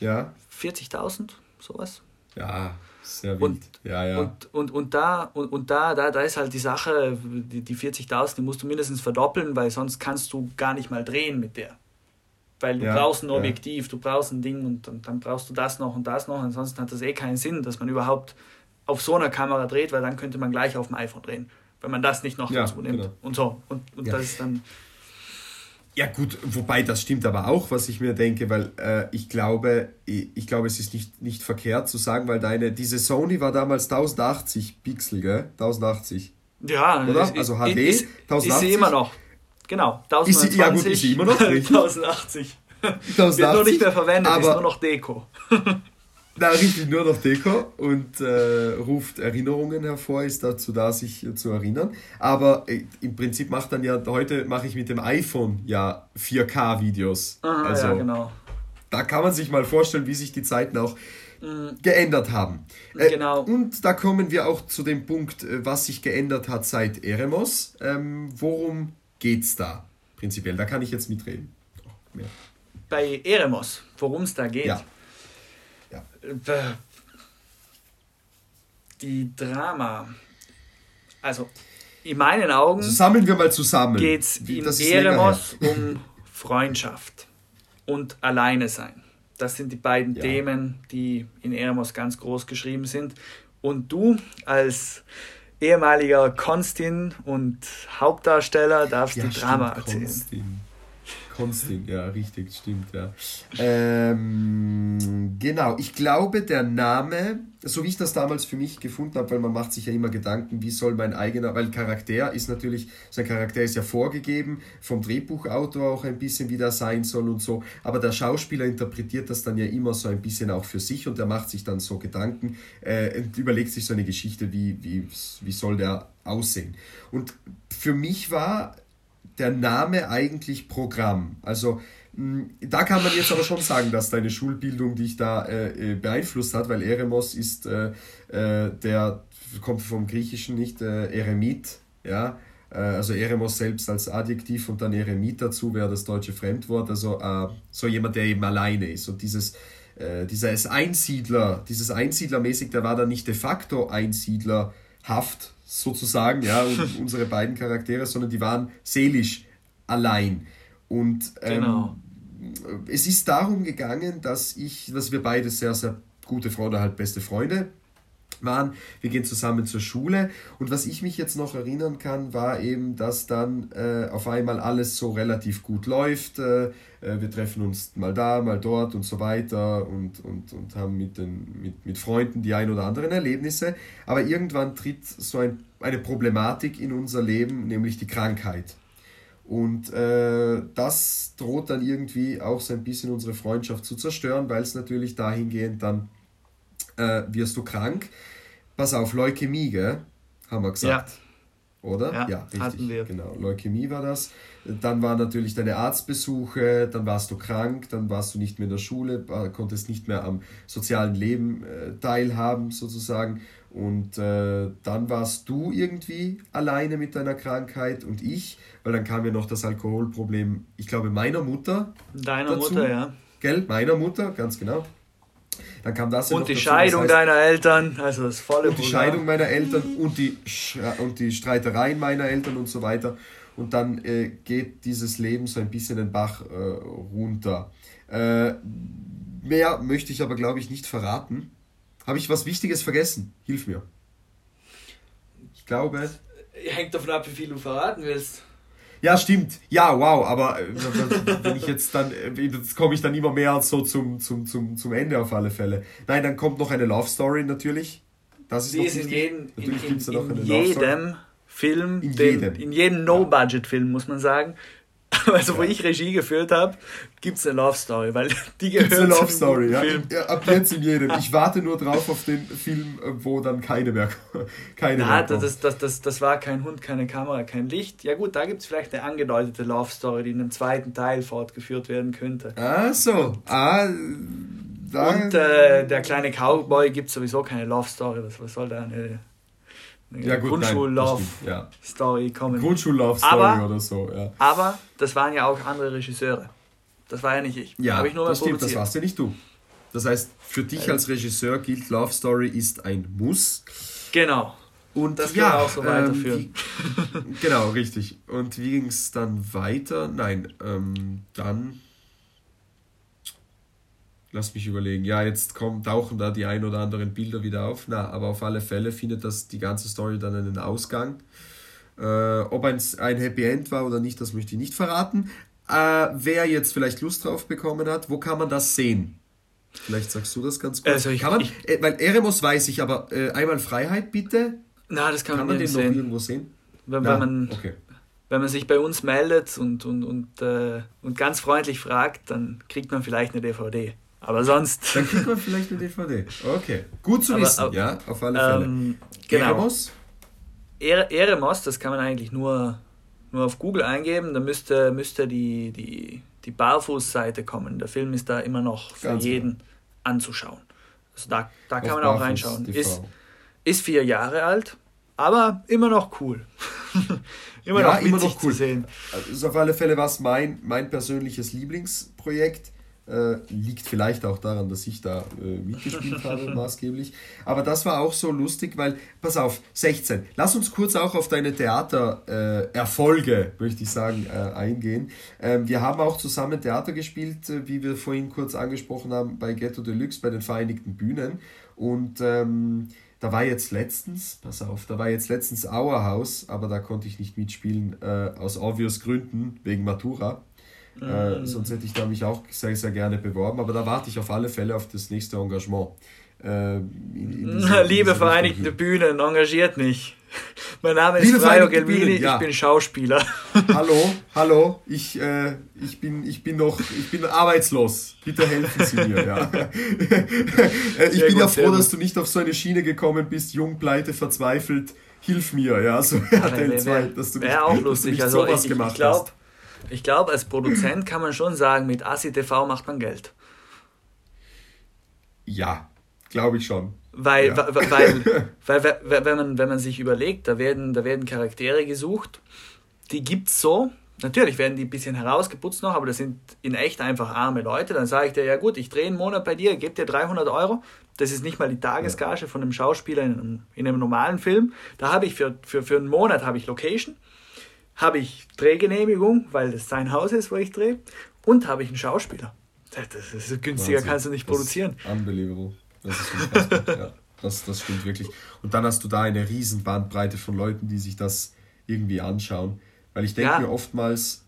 ja. 40.000, sowas. Ja, sehr wild. Und, ja, ja. Und, und, und, da, und, und da, da, da ist halt die Sache, die, die 40.000, die musst du mindestens verdoppeln, weil sonst kannst du gar nicht mal drehen mit der. Weil du ja, brauchst ein Objektiv, ja. du brauchst ein Ding und, und dann brauchst du das noch und das noch. Ansonsten hat das eh keinen Sinn, dass man überhaupt auf so einer Kamera dreht, weil dann könnte man gleich auf dem iPhone drehen, wenn man das nicht noch ja, dazu nimmt. Genau. Und so. Und, und das ist dann. Ja gut, wobei das stimmt aber auch, was ich mir denke, weil äh, ich glaube, ich, ich, glaube, es ist nicht, nicht verkehrt zu sagen, weil deine, diese Sony war damals 1080 Pixel, gell? 1080. Ja, oder? Ist, also HD, ist, 1080. Ist sie immer noch. Genau, 1020. Ist sie, ja gut, ist sie immer noch? 1080. 1080. Wird nur nicht mehr verwendet, aber, ist nur noch Deko. Na, richtig, nur noch Deko und äh, ruft Erinnerungen hervor, ist dazu da, sich zu erinnern. Aber äh, im Prinzip macht dann ja, heute mache ich mit dem iPhone ja 4K-Videos. Also, ja, genau. da kann man sich mal vorstellen, wie sich die Zeiten auch geändert haben. Äh, genau. Und da kommen wir auch zu dem Punkt, äh, was sich geändert hat seit Eremos. Ähm, worum geht's da prinzipiell? Da kann ich jetzt mitreden. Oh, Bei Eremos, worum es da geht. Ja. Äh, die Drama. Also, in meinen Augen. Also sammeln wir mal zusammen. Geht es in Eremos um Freundschaft und Alleine sein. Das sind die beiden ja. Themen, die in Eremos ganz groß geschrieben sind. Und du als ehemaliger Konstin und Hauptdarsteller darfst ja, die Drama erzählen. Konstin. Konstin, ja, richtig, stimmt, ja. Ähm, genau, ich glaube, der Name, so wie ich das damals für mich gefunden habe, weil man macht sich ja immer Gedanken, wie soll mein eigener, weil Charakter ist natürlich, sein Charakter ist ja vorgegeben, vom Drehbuchautor auch ein bisschen, wie der sein soll und so, aber der Schauspieler interpretiert das dann ja immer so ein bisschen auch für sich und er macht sich dann so Gedanken äh, und überlegt sich so eine Geschichte, wie, wie, wie soll der aussehen. Und für mich war der Name eigentlich Programm. Also hm, da kann man jetzt aber schon sagen, dass deine Schulbildung dich da äh, äh, beeinflusst hat, weil Eremos ist äh, äh, der kommt vom Griechischen nicht äh, Eremit, ja, äh, also Eremos selbst als Adjektiv und dann Eremit dazu wäre das deutsche Fremdwort, also so jemand, der eben alleine ist. Und dieses dieses Einsiedler, dieses Einsiedlermäßig, der war dann nicht de facto Einsiedlerhaft, sozusagen, ja, unsere beiden Charaktere, sondern die waren seelisch allein. Und ähm, genau. es ist darum gegangen, dass ich, dass wir beide sehr, sehr gute Freunde, halt beste Freunde waren. Wir gehen zusammen zur Schule und was ich mich jetzt noch erinnern kann, war eben, dass dann äh, auf einmal alles so relativ gut läuft. Äh, äh, wir treffen uns mal da, mal dort und so weiter und, und, und haben mit, den, mit, mit Freunden die ein oder anderen Erlebnisse. Aber irgendwann tritt so ein, eine Problematik in unser Leben, nämlich die Krankheit. Und äh, das droht dann irgendwie auch so ein bisschen unsere Freundschaft zu zerstören, weil es natürlich dahingehend dann äh, wirst du krank. Pass auf, Leukämie, gell? Haben wir gesagt. Ja. Oder? Ja, ja richtig. Genau, Leukämie war das. Dann waren natürlich deine Arztbesuche, dann warst du krank, dann warst du nicht mehr in der Schule, konntest nicht mehr am sozialen Leben äh, teilhaben sozusagen. Und äh, dann warst du irgendwie alleine mit deiner Krankheit und ich, weil dann kam ja noch das Alkoholproblem, ich glaube, meiner Mutter. Deiner dazu. Mutter, ja. Gell? Meiner Mutter, ganz genau. Dann kam das und die dazu, Scheidung das heißt, deiner Eltern, also das volle Und die Programm. Scheidung meiner Eltern und die, und die Streitereien meiner Eltern und so weiter. Und dann äh, geht dieses Leben so ein bisschen den Bach äh, runter. Äh, mehr möchte ich aber, glaube ich, nicht verraten. Habe ich was Wichtiges vergessen? Hilf mir. Ich glaube. Hängt davon ab, wie viel du verraten willst. Ja, stimmt. Ja, wow, aber äh, wenn ich jetzt dann, äh, jetzt komme ich dann immer mehr so zum, zum, zum, zum Ende auf alle Fälle. Nein, dann kommt noch eine Love Story natürlich. Das ist, Die ist in, jeden, natürlich in, in, in jedem Film, in den, jedem, in jedem No-Budget-Film, muss man sagen, also, wo ich Regie geführt habe, gibt es eine Love Story, weil die gehört gibt's eine Love Story, ja? ja? Ab jetzt in jedem. Ich warte nur drauf auf den Film, wo dann keine mehr, keine Na, mehr kommt. Das, das, das, das war kein Hund, keine Kamera, kein Licht. Ja gut, da gibt es vielleicht eine angedeutete Love Story, die in einem zweiten Teil fortgeführt werden könnte. Ah, so. Ah, Und äh, der kleine Cowboy gibt sowieso keine Love Story. Was, was soll da eine ja, Grundschul-Love-Story ja. kommen. Grundschul-Love-Story oder so, ja. Aber das waren ja auch andere Regisseure. Das war ja nicht ich. Ja, ich nur das stimmt, das warst ja nicht du. Das heißt, für dich als Regisseur gilt Love Story ist ein Muss. Genau. Und das ja, auch so weiterführen. Ähm, wie, genau, richtig. Und wie ging es dann weiter? Nein, ähm, dann Lass mich überlegen. Ja, jetzt kommen, tauchen da die ein oder anderen Bilder wieder auf. Na, aber auf alle Fälle findet das die ganze Story dann einen Ausgang. Äh, ob ein, ein Happy End war oder nicht, das möchte ich nicht verraten. Äh, wer jetzt vielleicht Lust drauf bekommen hat, wo kann man das sehen? Vielleicht sagst du das ganz kurz. Also ich, kann man, ich, äh, weil Eremos weiß ich, aber äh, einmal Freiheit bitte. Na, das kann, kann man, den sehen. noch irgendwo sehen. Wenn, wenn man, okay. wenn man sich bei uns meldet und, und, und, äh, und ganz freundlich fragt, dann kriegt man vielleicht eine DVD. Aber sonst. Dann kriegt man vielleicht eine DVD. Okay. Gut zu aber, wissen, aber, ja, auf alle Fälle. Ähm, genau. Eremos? Eremos, das kann man eigentlich nur, nur auf Google eingeben. Da müsste, müsste die, die, die Barfußseite kommen. Der Film ist da immer noch für Ganz jeden genau. anzuschauen. Also da, da kann man auch reinschauen. Ist, ist vier Jahre alt, aber immer noch cool. immer ja, noch immer noch cool. zu sehen. Also auf alle Fälle war es mein, mein persönliches Lieblingsprojekt. Äh, liegt vielleicht auch daran, dass ich da äh, mitgespielt habe, maßgeblich. Aber das war auch so lustig, weil, pass auf, 16. Lass uns kurz auch auf deine Theatererfolge, äh, möchte ich sagen, äh, eingehen. Ähm, wir haben auch zusammen Theater gespielt, äh, wie wir vorhin kurz angesprochen haben, bei Ghetto Deluxe, bei den Vereinigten Bühnen. Und ähm, da war jetzt letztens, pass auf, da war jetzt letztens Our House, aber da konnte ich nicht mitspielen, äh, aus obvious Gründen, wegen Matura. Äh, sonst hätte ich da mich auch sehr, sehr gerne beworben. Aber da warte ich auf alle Fälle auf das nächste Engagement. Äh, in, in diese, Liebe Vereinigte Bühnen, engagiert mich. Mein Name ist Liebe Freio Gelmini, ja. ich bin Schauspieler. Hallo, hallo, ich, äh, ich, bin, ich bin noch, ich bin arbeitslos. Bitte helfen Sie mir, ja. Äh, ich bin gut, ja froh, dass du nicht auf so eine Schiene gekommen bist, jung, pleite, verzweifelt. Hilf mir, ja, so RTL 2, dass du nicht, auch lustig. Dass du nicht also sowas ich, gemacht ich glaub, hast. Ich glaube, als Produzent kann man schon sagen, mit ASI-TV macht man Geld. Ja, glaube ich schon. Weil, ja. weil, weil, weil, wenn, man, wenn man sich überlegt, da werden, da werden Charaktere gesucht, die gibt es so. Natürlich werden die ein bisschen herausgeputzt noch, aber das sind in echt einfach arme Leute. Dann sage ich dir, ja gut, ich drehe einen Monat bei dir, gebe dir 300 Euro. Das ist nicht mal die Tagesgage von einem Schauspieler in einem, in einem normalen Film. Da habe ich für, für, für einen Monat habe ich Location habe ich Drehgenehmigung, weil das sein Haus ist, wo ich drehe, und habe ich einen Schauspieler. Das ist günstiger, Wahnsinn. kannst du nicht produzieren. unbelievable. Das ist unfassbar. ja, das, das stimmt wirklich. Und dann hast du da eine riesen Bandbreite von Leuten, die sich das irgendwie anschauen. Weil ich denke ja. mir oftmals,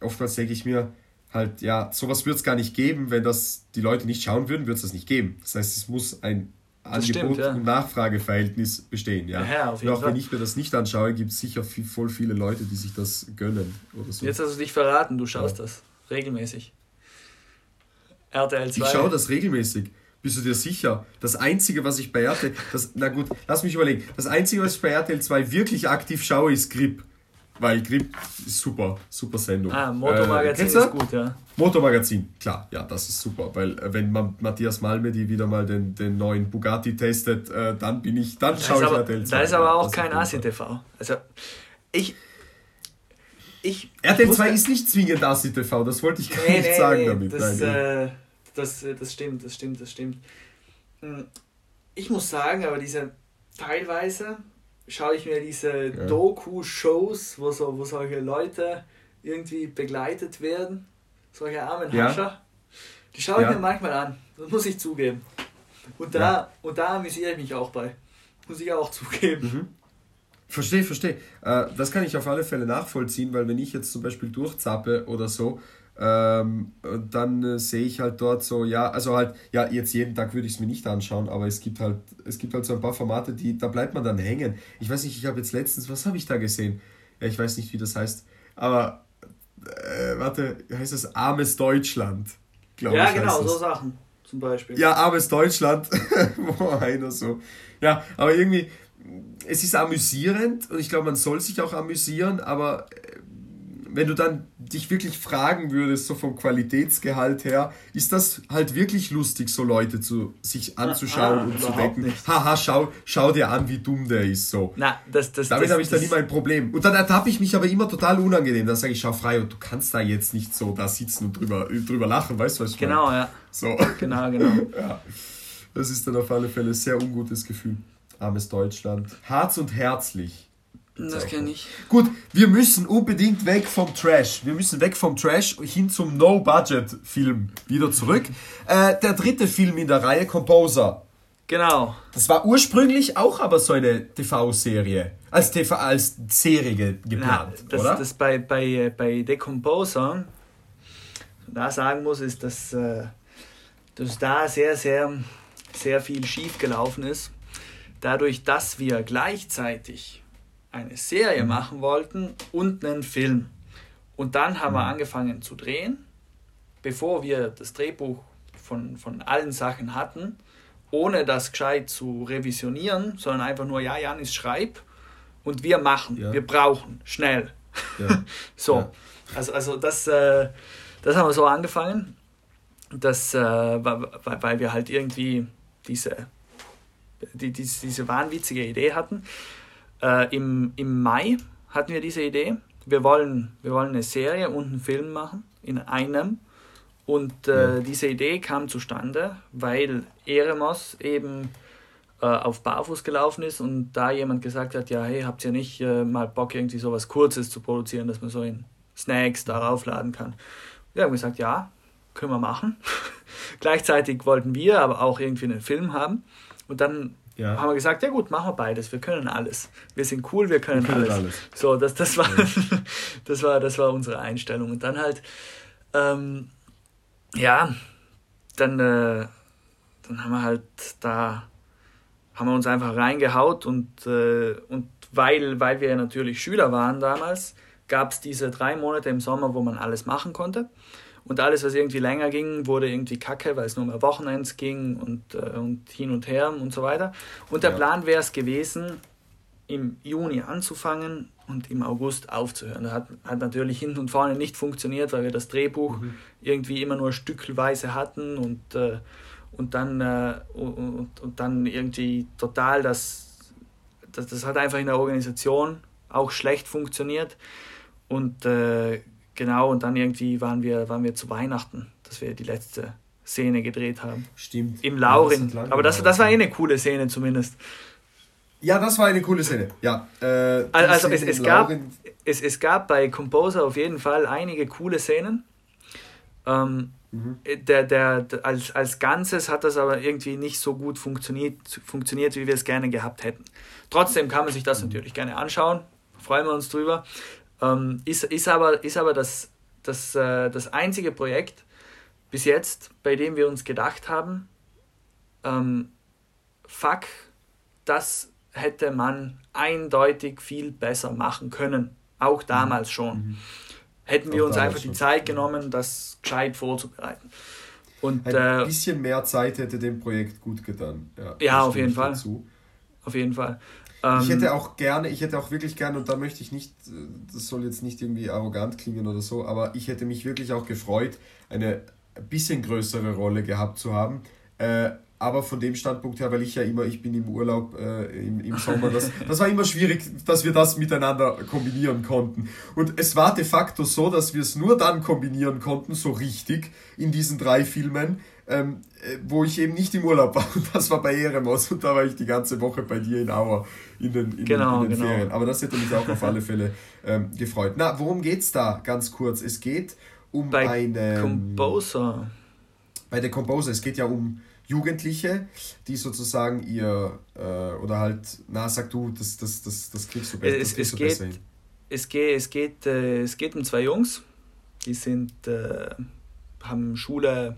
oftmals denke ich mir, halt, ja, sowas wird es gar nicht geben, wenn das die Leute nicht schauen würden, würde es das nicht geben. Das heißt, es muss ein Angebot stimmt, ja. und Nachfrageverhältnis bestehen. Ja, ja auf jeden und auch Fall. wenn ich mir das nicht anschaue, gibt es sicher viel, voll viele Leute, die sich das gönnen. Oder so. Jetzt hast du dich verraten, du schaust ja. das regelmäßig. RTL 2. Ich schaue das regelmäßig. Bist du dir sicher? Das Einzige, was ich bei RTL, das, na gut, lass mich überlegen. Das Einzige, was ich bei RTL 2 wirklich aktiv schaue, ist Grip. Weil Grip ist super, super Sendung. Ah, Motormagazin äh, ist gut, ja. Motormagazin, klar, ja, das ist super, weil äh, wenn man Matthias Malmedy wieder mal den, den neuen Bugatti testet, äh, dann bin ich, dann schaue ich aber, RTL 2. Da ist aber auch kein ASI-TV. Also, ich, ich, RTL 2 ist nicht zwingend ASI-TV, das wollte ich gar nee, nicht nee, sagen nee, damit. Das, äh, das, äh, das stimmt, das stimmt, das stimmt. Hm, ich muss sagen, aber diese teilweise schaue ich mir diese ja. Doku-Shows, wo, so, wo solche Leute irgendwie begleitet werden, solche armen ja. Hascher, die schaue ich ja. mir manchmal an, das muss ich zugeben. Und da, und da amüsiere ich mich auch bei, muss ich auch zugeben. Mhm. Verstehe, verstehe. Äh, das kann ich auf alle Fälle nachvollziehen, weil wenn ich jetzt zum Beispiel durchzappe oder so, ähm, dann äh, sehe ich halt dort so, ja, also halt, ja, jetzt jeden Tag würde ich es mir nicht anschauen, aber es gibt halt, es gibt halt so ein paar Formate, die, da bleibt man dann hängen. Ich weiß nicht, ich habe jetzt letztens, was habe ich da gesehen? Ja, ich weiß nicht, wie das heißt, aber äh, warte, heißt das Armes Deutschland? ja, ich, genau, so Sachen zum Beispiel. Ja, Armes Deutschland, wo einer so. Ja, aber irgendwie, es ist amüsierend und ich glaube, man soll sich auch amüsieren, aber wenn du dann dich wirklich fragen würdest, so vom Qualitätsgehalt her, ist das halt wirklich lustig, so Leute zu sich anzuschauen ah, und zu denken, haha, schau, schau dir an, wie dumm der ist. So. Na, das, das, Damit habe ich dann immer ein Problem. Und dann ertappe ich mich aber immer total unangenehm. Dann sage ich, schau frei und du kannst da jetzt nicht so da sitzen und drüber, drüber lachen, weißt du, was ich Genau, meine? ja. So. Genau, genau. ja. Das ist dann auf alle Fälle ein sehr ungutes Gefühl. Armes Deutschland. Harz und herzlich. Das kenne ich. Gut, wir müssen unbedingt weg vom Trash. Wir müssen weg vom Trash hin zum No-Budget-Film wieder zurück. äh, der dritte Film in der Reihe, Composer. Genau. Das war ursprünglich auch aber so eine TV-Serie. Als, TV, als Serie geplant, Na, das, oder? Das bei, bei, bei The Composer, da sagen muss, ist, dass, äh, dass da sehr, sehr, sehr viel schief gelaufen ist. Dadurch, dass wir gleichzeitig eine Serie machen wollten und einen Film. Und dann haben wir mhm. angefangen zu drehen, bevor wir das Drehbuch von, von allen Sachen hatten, ohne das gescheit zu revisionieren, sondern einfach nur, ja, Janis, schreib und wir machen, ja. wir brauchen, schnell. Ja. so, ja. Also, also das, äh, das haben wir so angefangen, dass, äh, weil wir halt irgendwie diese, die, diese, diese wahnwitzige Idee hatten. Äh, im, Im Mai hatten wir diese Idee. Wir wollen, wir wollen eine Serie und einen Film machen in einem. Und äh, ja. diese Idee kam zustande, weil Eremos eben äh, auf Barfuß gelaufen ist und da jemand gesagt hat, ja, hey, habt ihr nicht äh, mal Bock, irgendwie sowas Kurzes zu produzieren, dass man so in Snacks darauf laden kann? Wir haben gesagt, ja, können wir machen. Gleichzeitig wollten wir aber auch irgendwie einen Film haben. Und dann ja. haben wir gesagt, ja gut, machen wir beides. Wir können alles. Wir sind cool, wir können, wir können alles. alles. So, das, das, war, ja. das, war, das war unsere Einstellung. Und dann halt, ähm, ja, dann, äh, dann haben wir halt da, haben wir uns einfach reingehaut und, äh, und weil, weil wir natürlich Schüler waren damals, gab es diese drei Monate im Sommer, wo man alles machen konnte. Und alles, was irgendwie länger ging, wurde irgendwie kacke, weil es nur mehr Wochenends ging und, äh, und hin und her und so weiter. Und der ja. Plan wäre es gewesen, im Juni anzufangen und im August aufzuhören. Das hat, hat natürlich hinten und vorne nicht funktioniert, weil wir das Drehbuch mhm. irgendwie immer nur stückelweise hatten und, äh, und, dann, äh, und, und dann irgendwie total das, das, das hat einfach in der Organisation auch schlecht funktioniert. Und äh, Genau, und dann irgendwie waren wir, waren wir zu Weihnachten, dass wir die letzte Szene gedreht haben. Stimmt. Im Laurin. Ja, das Aber das, das war eh eine coole Szene zumindest. Ja, das war eine coole Szene. Ja. Äh, also es, es, gab, es, es gab bei Composer auf jeden Fall einige coole Szenen. Ähm, mhm. der, der, als, als Ganzes hat das aber irgendwie nicht so gut funktioniert, funktioniert, wie wir es gerne gehabt hätten. Trotzdem kann man sich das mhm. natürlich gerne anschauen. Freuen wir uns drüber. Ähm, ist, ist aber, ist aber das, das, äh, das einzige Projekt bis jetzt, bei dem wir uns gedacht haben, ähm, fuck, das hätte man eindeutig viel besser machen können. Auch damals mhm. schon. Mhm. Hätten wir uns einfach die Zeit genommen, das gescheit vorzubereiten. Und, Ein äh, bisschen mehr Zeit hätte dem Projekt gut getan. Ja, ja auf jeden Fall. Dazu. Auf jeden Fall ich hätte ähm, auch gerne, ich hätte auch wirklich gerne, und da möchte ich nicht, das soll jetzt nicht irgendwie arrogant klingen oder so, aber ich hätte mich wirklich auch gefreut, eine bisschen größere Rolle gehabt zu haben. Äh, aber von dem Standpunkt her, weil ich ja immer, ich bin im Urlaub äh, im, im Sommer, das, das war immer schwierig, dass wir das miteinander kombinieren konnten. Und es war de facto so, dass wir es nur dann kombinieren konnten, so richtig, in diesen drei Filmen, ähm, äh, wo ich eben nicht im Urlaub war. Und das war bei Eremos und da war ich die ganze Woche bei dir in Auer in den, in genau, den, in den genau. Ferien. Aber das hätte mich auch auf alle Fälle ähm, gefreut. Na, worum geht es da ganz kurz? Es geht um bei eine. Composer. Bei der Composer. Es geht ja um Jugendliche, die sozusagen ihr, äh, oder halt, na, sag du, das, das, das, das kriegst du, besser, es, es, geht, besser hin. Es geht, es, geht, äh, es geht um zwei Jungs, die sind, äh, haben Schule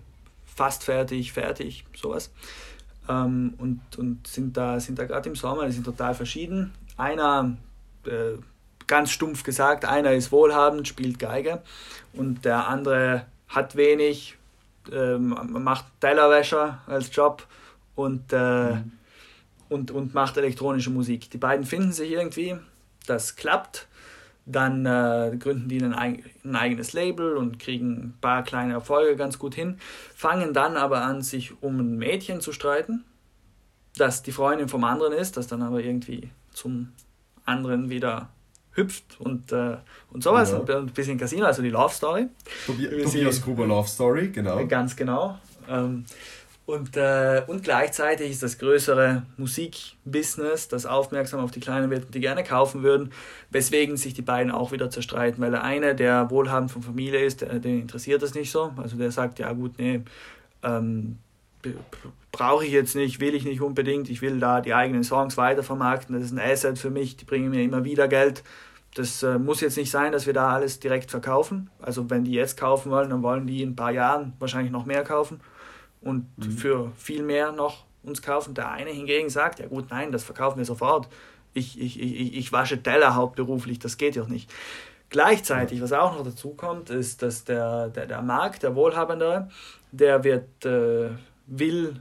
fast fertig, fertig, sowas. Ähm, und, und sind da, sind da gerade im Sommer, die sind total verschieden. Einer, äh, ganz stumpf gesagt, einer ist wohlhabend, spielt Geige und der andere hat wenig, ähm, macht Tellerwäscher als Job und, äh, mhm. und, und macht elektronische Musik. Die beiden finden sich irgendwie, das klappt. Dann äh, gründen die ein, ein, eigenes Label und kriegen ein paar kleine Erfolge ganz gut hin, fangen dann aber an, sich um ein Mädchen zu streiten, das die Freundin vom anderen ist, das dann aber irgendwie zum anderen wieder hüpft und, äh, und sowas. Ja. Und ein bisschen Casino, also die Love Story. Tobias Gruber Love Story, genau. Ganz genau. Ähm, und, äh, und gleichzeitig ist das größere Musikbusiness, das aufmerksam auf die Kleinen wird, die gerne kaufen würden, weswegen sich die beiden auch wieder zerstreiten. Weil der eine, der wohlhabend von Familie ist, den interessiert das nicht so. Also der sagt, ja gut, nee, ähm, brauche ich jetzt nicht, will ich nicht unbedingt, ich will da die eigenen Songs weitervermarkten, das ist ein Asset für mich, die bringen mir immer wieder Geld. Das äh, muss jetzt nicht sein, dass wir da alles direkt verkaufen. Also wenn die jetzt kaufen wollen, dann wollen die in ein paar Jahren wahrscheinlich noch mehr kaufen und mhm. für viel mehr noch uns kaufen. Der eine hingegen sagt, ja gut, nein, das verkaufen wir sofort. Ich, ich, ich, ich wasche Teller hauptberuflich, das geht ja nicht. Gleichzeitig, was auch noch dazu kommt, ist, dass der, der, der Markt, der Wohlhabendere, der wird, äh, will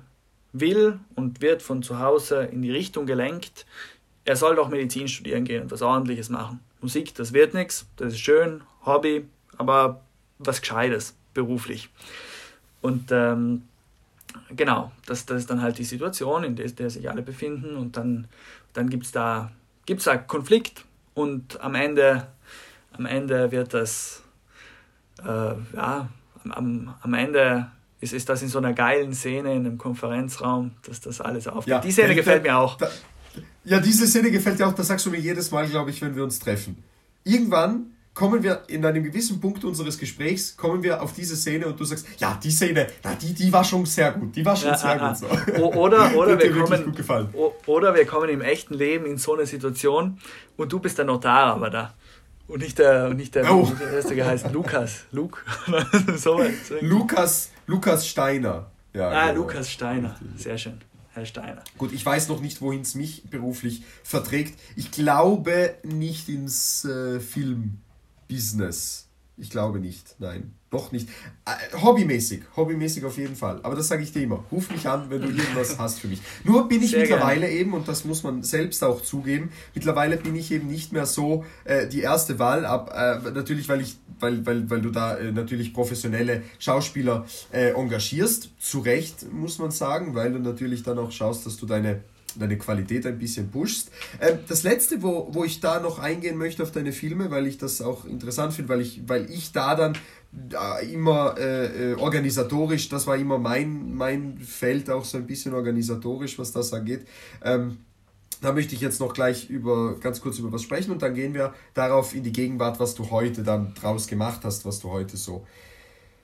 will und wird von zu Hause in die Richtung gelenkt, er soll doch Medizin studieren gehen und was Ordentliches machen. Musik, das wird nichts, das ist schön, Hobby, aber was Gescheites. beruflich. Und ähm, genau, das, das ist dann halt die Situation, in der, der sich alle befinden und dann, dann gibt es da, gibt's da Konflikt und am Ende, am Ende wird das, äh, ja, am, am Ende ist, ist das in so einer geilen Szene in einem Konferenzraum, dass das alles aufgeht. Ja, die Szene gefällt mir auch. Da, ja, diese Szene gefällt dir auch, das sagst du mir jedes Mal, glaube ich, wenn wir uns treffen. Irgendwann kommen wir in einem gewissen Punkt unseres Gesprächs, kommen wir auf diese Szene und du sagst, ja, die Szene, na, die, die war schon sehr gut, die war schon ja, sehr ah, gut. So. Oder, oder, wir kommen, oder wir kommen im echten Leben in so eine Situation und du bist der Notar aber da. Und nicht der, und nicht der, oh. der erste heißt Lukas. Luke. so, Lukas, Lukas Steiner. Ja, ah, genau. Lukas Steiner. Sehr schön. Herr Steiner. Gut, ich weiß noch nicht, wohin es mich beruflich verträgt. Ich glaube nicht ins äh, Filmbusiness. Ich glaube nicht, nein. Doch nicht. Äh, hobbymäßig, hobbymäßig auf jeden Fall. Aber das sage ich dir immer. Ruf mich an, wenn du irgendwas hast für mich. Nur bin ich Sehr mittlerweile gerne. eben, und das muss man selbst auch zugeben, mittlerweile bin ich eben nicht mehr so äh, die erste Wahl, ab, äh, natürlich, weil ich, weil, weil, weil du da äh, natürlich professionelle Schauspieler äh, engagierst. Zu Recht, muss man sagen, weil du natürlich dann auch schaust, dass du deine deine Qualität ein bisschen pushst. Ähm, das letzte, wo, wo ich da noch eingehen möchte auf deine Filme, weil ich das auch interessant finde, weil ich, weil ich da dann immer äh, äh, organisatorisch, das war immer mein, mein Feld, auch so ein bisschen organisatorisch, was das angeht. Ähm, da möchte ich jetzt noch gleich über ganz kurz über was sprechen und dann gehen wir darauf in die Gegenwart, was du heute dann draus gemacht hast, was du heute so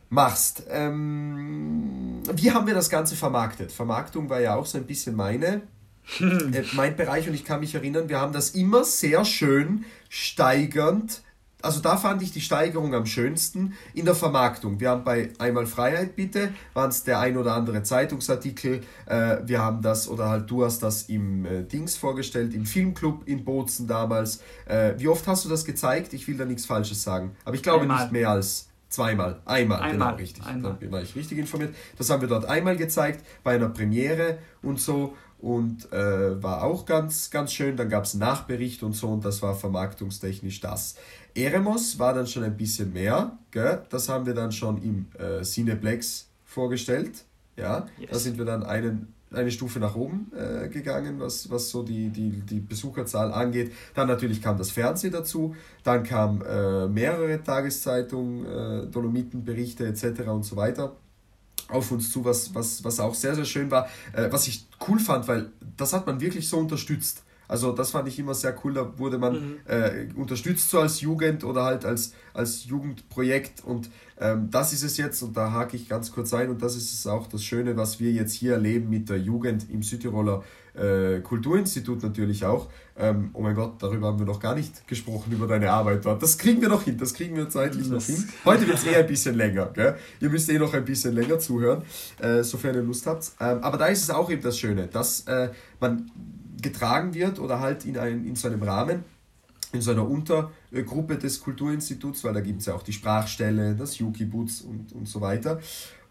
machst. Ähm, wie haben wir das Ganze vermarktet? Vermarktung war ja auch so ein bisschen meine, äh, mein Bereich und ich kann mich erinnern, wir haben das immer sehr schön steigernd also da fand ich die Steigerung am schönsten in der Vermarktung. Wir haben bei Einmal Freiheit bitte, waren es der ein oder andere Zeitungsartikel, äh, wir haben das, oder halt du hast das im äh, Dings vorgestellt, im Filmclub in Bozen damals. Äh, wie oft hast du das gezeigt? Ich will da nichts Falsches sagen, aber ich glaube einmal. nicht mehr als zweimal. Einmal, einmal genau, richtig. Einmal. Dann war ich richtig informiert. Das haben wir dort einmal gezeigt, bei einer Premiere und so und äh, war auch ganz, ganz schön. Dann gab es Nachbericht und so und das war vermarktungstechnisch das. Eremos war dann schon ein bisschen mehr, gell? das haben wir dann schon im äh, Cineplex vorgestellt. Ja, yes. da sind wir dann einen, eine Stufe nach oben äh, gegangen, was, was so die, die, die Besucherzahl angeht. Dann natürlich kam das Fernsehen dazu, dann kamen äh, mehrere Tageszeitungen, äh, Dolomitenberichte etc. und so weiter auf uns zu, was, was, was auch sehr, sehr schön war, äh, was ich cool fand, weil das hat man wirklich so unterstützt. Also das fand ich immer sehr cool, da wurde man mhm. äh, unterstützt so als Jugend oder halt als, als Jugendprojekt und ähm, das ist es jetzt und da hake ich ganz kurz ein und das ist es auch das Schöne, was wir jetzt hier erleben mit der Jugend im Südtiroler äh, Kulturinstitut natürlich auch. Ähm, oh mein Gott, darüber haben wir noch gar nicht gesprochen, über deine Arbeit dort. Das kriegen wir noch hin, das kriegen wir zeitlich das noch hin. Heute wird es eh ein bisschen länger. Gell? Ihr müsst eh noch ein bisschen länger zuhören, äh, sofern ihr Lust habt. Ähm, aber da ist es auch eben das Schöne, dass äh, man getragen wird oder halt in, ein, in so einem Rahmen, in so einer Untergruppe des Kulturinstituts, weil da gibt es ja auch die Sprachstelle, das Yuki-Butz und, und so weiter.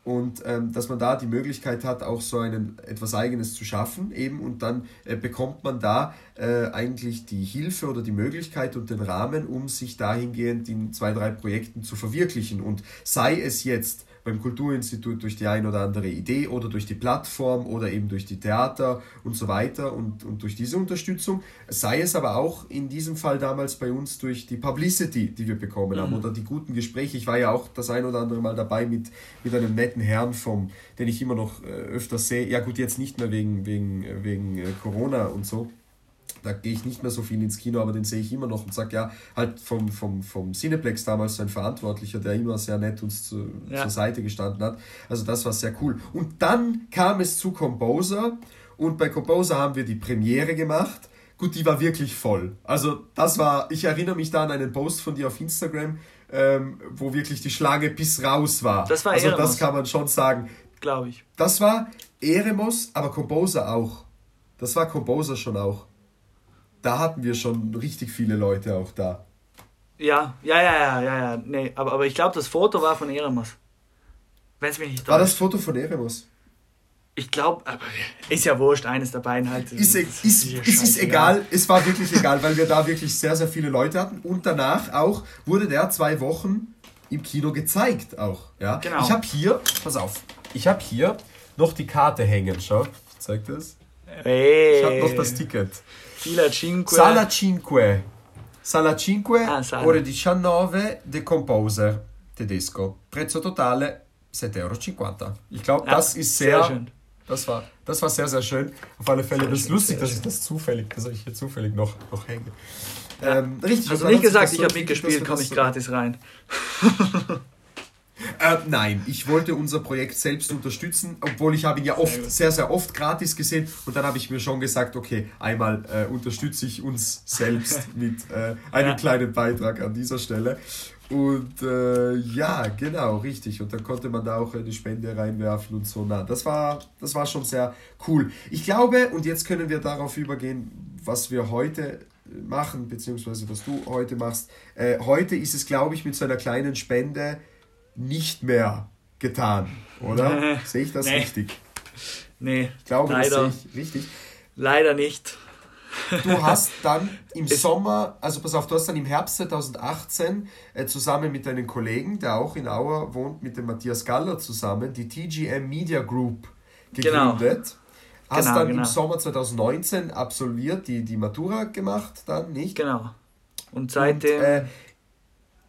Und ähm, dass man da die Möglichkeit hat, auch so einen, etwas Eigenes zu schaffen, eben, und dann äh, bekommt man da äh, eigentlich die Hilfe oder die Möglichkeit und den Rahmen, um sich dahingehend in zwei, drei Projekten zu verwirklichen. Und sei es jetzt beim Kulturinstitut durch die ein oder andere Idee oder durch die Plattform oder eben durch die Theater und so weiter und, und durch diese Unterstützung, sei es aber auch in diesem Fall damals bei uns durch die Publicity, die wir bekommen mhm. haben oder die guten Gespräche. Ich war ja auch das ein oder andere Mal dabei mit, mit einem netten Herrn, vom, den ich immer noch äh, öfter sehe. Ja gut, jetzt nicht mehr wegen, wegen, wegen äh, Corona und so da gehe ich nicht mehr so viel ins Kino, aber den sehe ich immer noch und sage, ja, halt vom, vom, vom Cineplex damals so ein Verantwortlicher, der immer sehr nett uns zu, ja. zur Seite gestanden hat. Also das war sehr cool. Und dann kam es zu Composer und bei Composer haben wir die Premiere gemacht. Gut, die war wirklich voll. Also das war, ich erinnere mich da an einen Post von dir auf Instagram, ähm, wo wirklich die Schlange bis raus war. Das war Also Eremos. das kann man schon sagen. Glaube ich. Das war Eremos, aber Composer auch. Das war Composer schon auch da hatten wir schon richtig viele Leute auch da. Ja, ja, ja, ja, ja, ja. Nee, aber, aber ich glaube, das Foto war von Eremos. Wenn es mich nicht täuscht. War das Foto von Eremos? Ich glaube, aber ist ja wurscht, eines der beiden halt. Ist, e- ist, ist, ist, ist egal, es war wirklich egal, weil wir da wirklich sehr, sehr viele Leute hatten. Und danach auch wurde der zwei Wochen im Kino gezeigt auch. Ja? Genau. Ich habe hier, pass auf, ich habe hier noch die Karte hängen. Schau, zeig das. Hey. Ich habe noch das Ticket. Fila Cinque. Sala Cinque. Sala Cinque, ah, sala. ore 19, The Composer, tedesco. Prezzo totale 7,50 Euro. Ich glaube, ja, das ist sehr, sehr schön. Das war, das war sehr, sehr schön. Auf alle Fälle, sehr das ist lustig, dass ich das zufällig, dass ich hier zufällig noch, noch hänge. Ja. Ähm, richtig. Du nicht gesagt, ich habe mitgespielt, komme ich gratis rein. Äh, nein, ich wollte unser Projekt selbst unterstützen, obwohl ich habe ihn ja oft, sehr, sehr oft gratis gesehen und dann habe ich mir schon gesagt, okay, einmal äh, unterstütze ich uns selbst mit äh, einem ja. kleinen Beitrag an dieser Stelle. Und äh, ja, genau, richtig. Und dann konnte man da auch eine Spende reinwerfen und so. Na, das war, das war schon sehr cool. Ich glaube, und jetzt können wir darauf übergehen, was wir heute machen, beziehungsweise was du heute machst. Äh, heute ist es, glaube ich, mit so einer kleinen Spende nicht mehr getan, oder? sehe ich das nee. richtig? Nee, ich glaube, leider, das sehe ich richtig. Leider nicht. Du hast dann im Sommer, also pass auf, du hast dann im Herbst 2018 äh, zusammen mit deinen Kollegen, der auch in Auer wohnt, mit dem Matthias Galler zusammen, die TGM Media Group genau. gegründet. Genau. Hast genau, dann genau. im Sommer 2019 absolviert, die, die Matura gemacht, dann nicht? Genau. Und seitdem. Und, äh,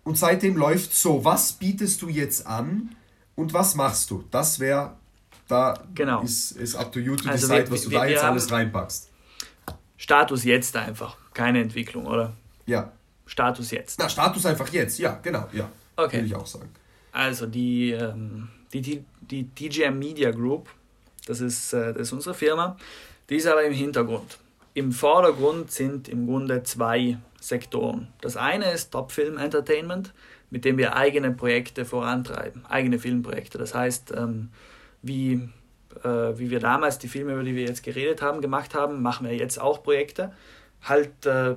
und seitdem läuft so, was bietest du jetzt an und was machst du? Das wäre, da genau. ist, ist up to you to also decide, wir, was du wir, da jetzt alles reinpackst. Status jetzt einfach, keine Entwicklung, oder? Ja. Status jetzt. Na, Status einfach jetzt, ja, genau, ja. Okay. Will ich auch sagen. Also die, ähm, die, die, die DJM Media Group, das ist, äh, das ist unsere Firma, die ist aber im Hintergrund. Im Vordergrund sind im Grunde zwei Sektoren. Das eine ist Top Film Entertainment, mit dem wir eigene Projekte vorantreiben, eigene Filmprojekte. Das heißt, ähm, wie, äh, wie wir damals die Filme, über die wir jetzt geredet haben, gemacht haben, machen wir jetzt auch Projekte, halt äh,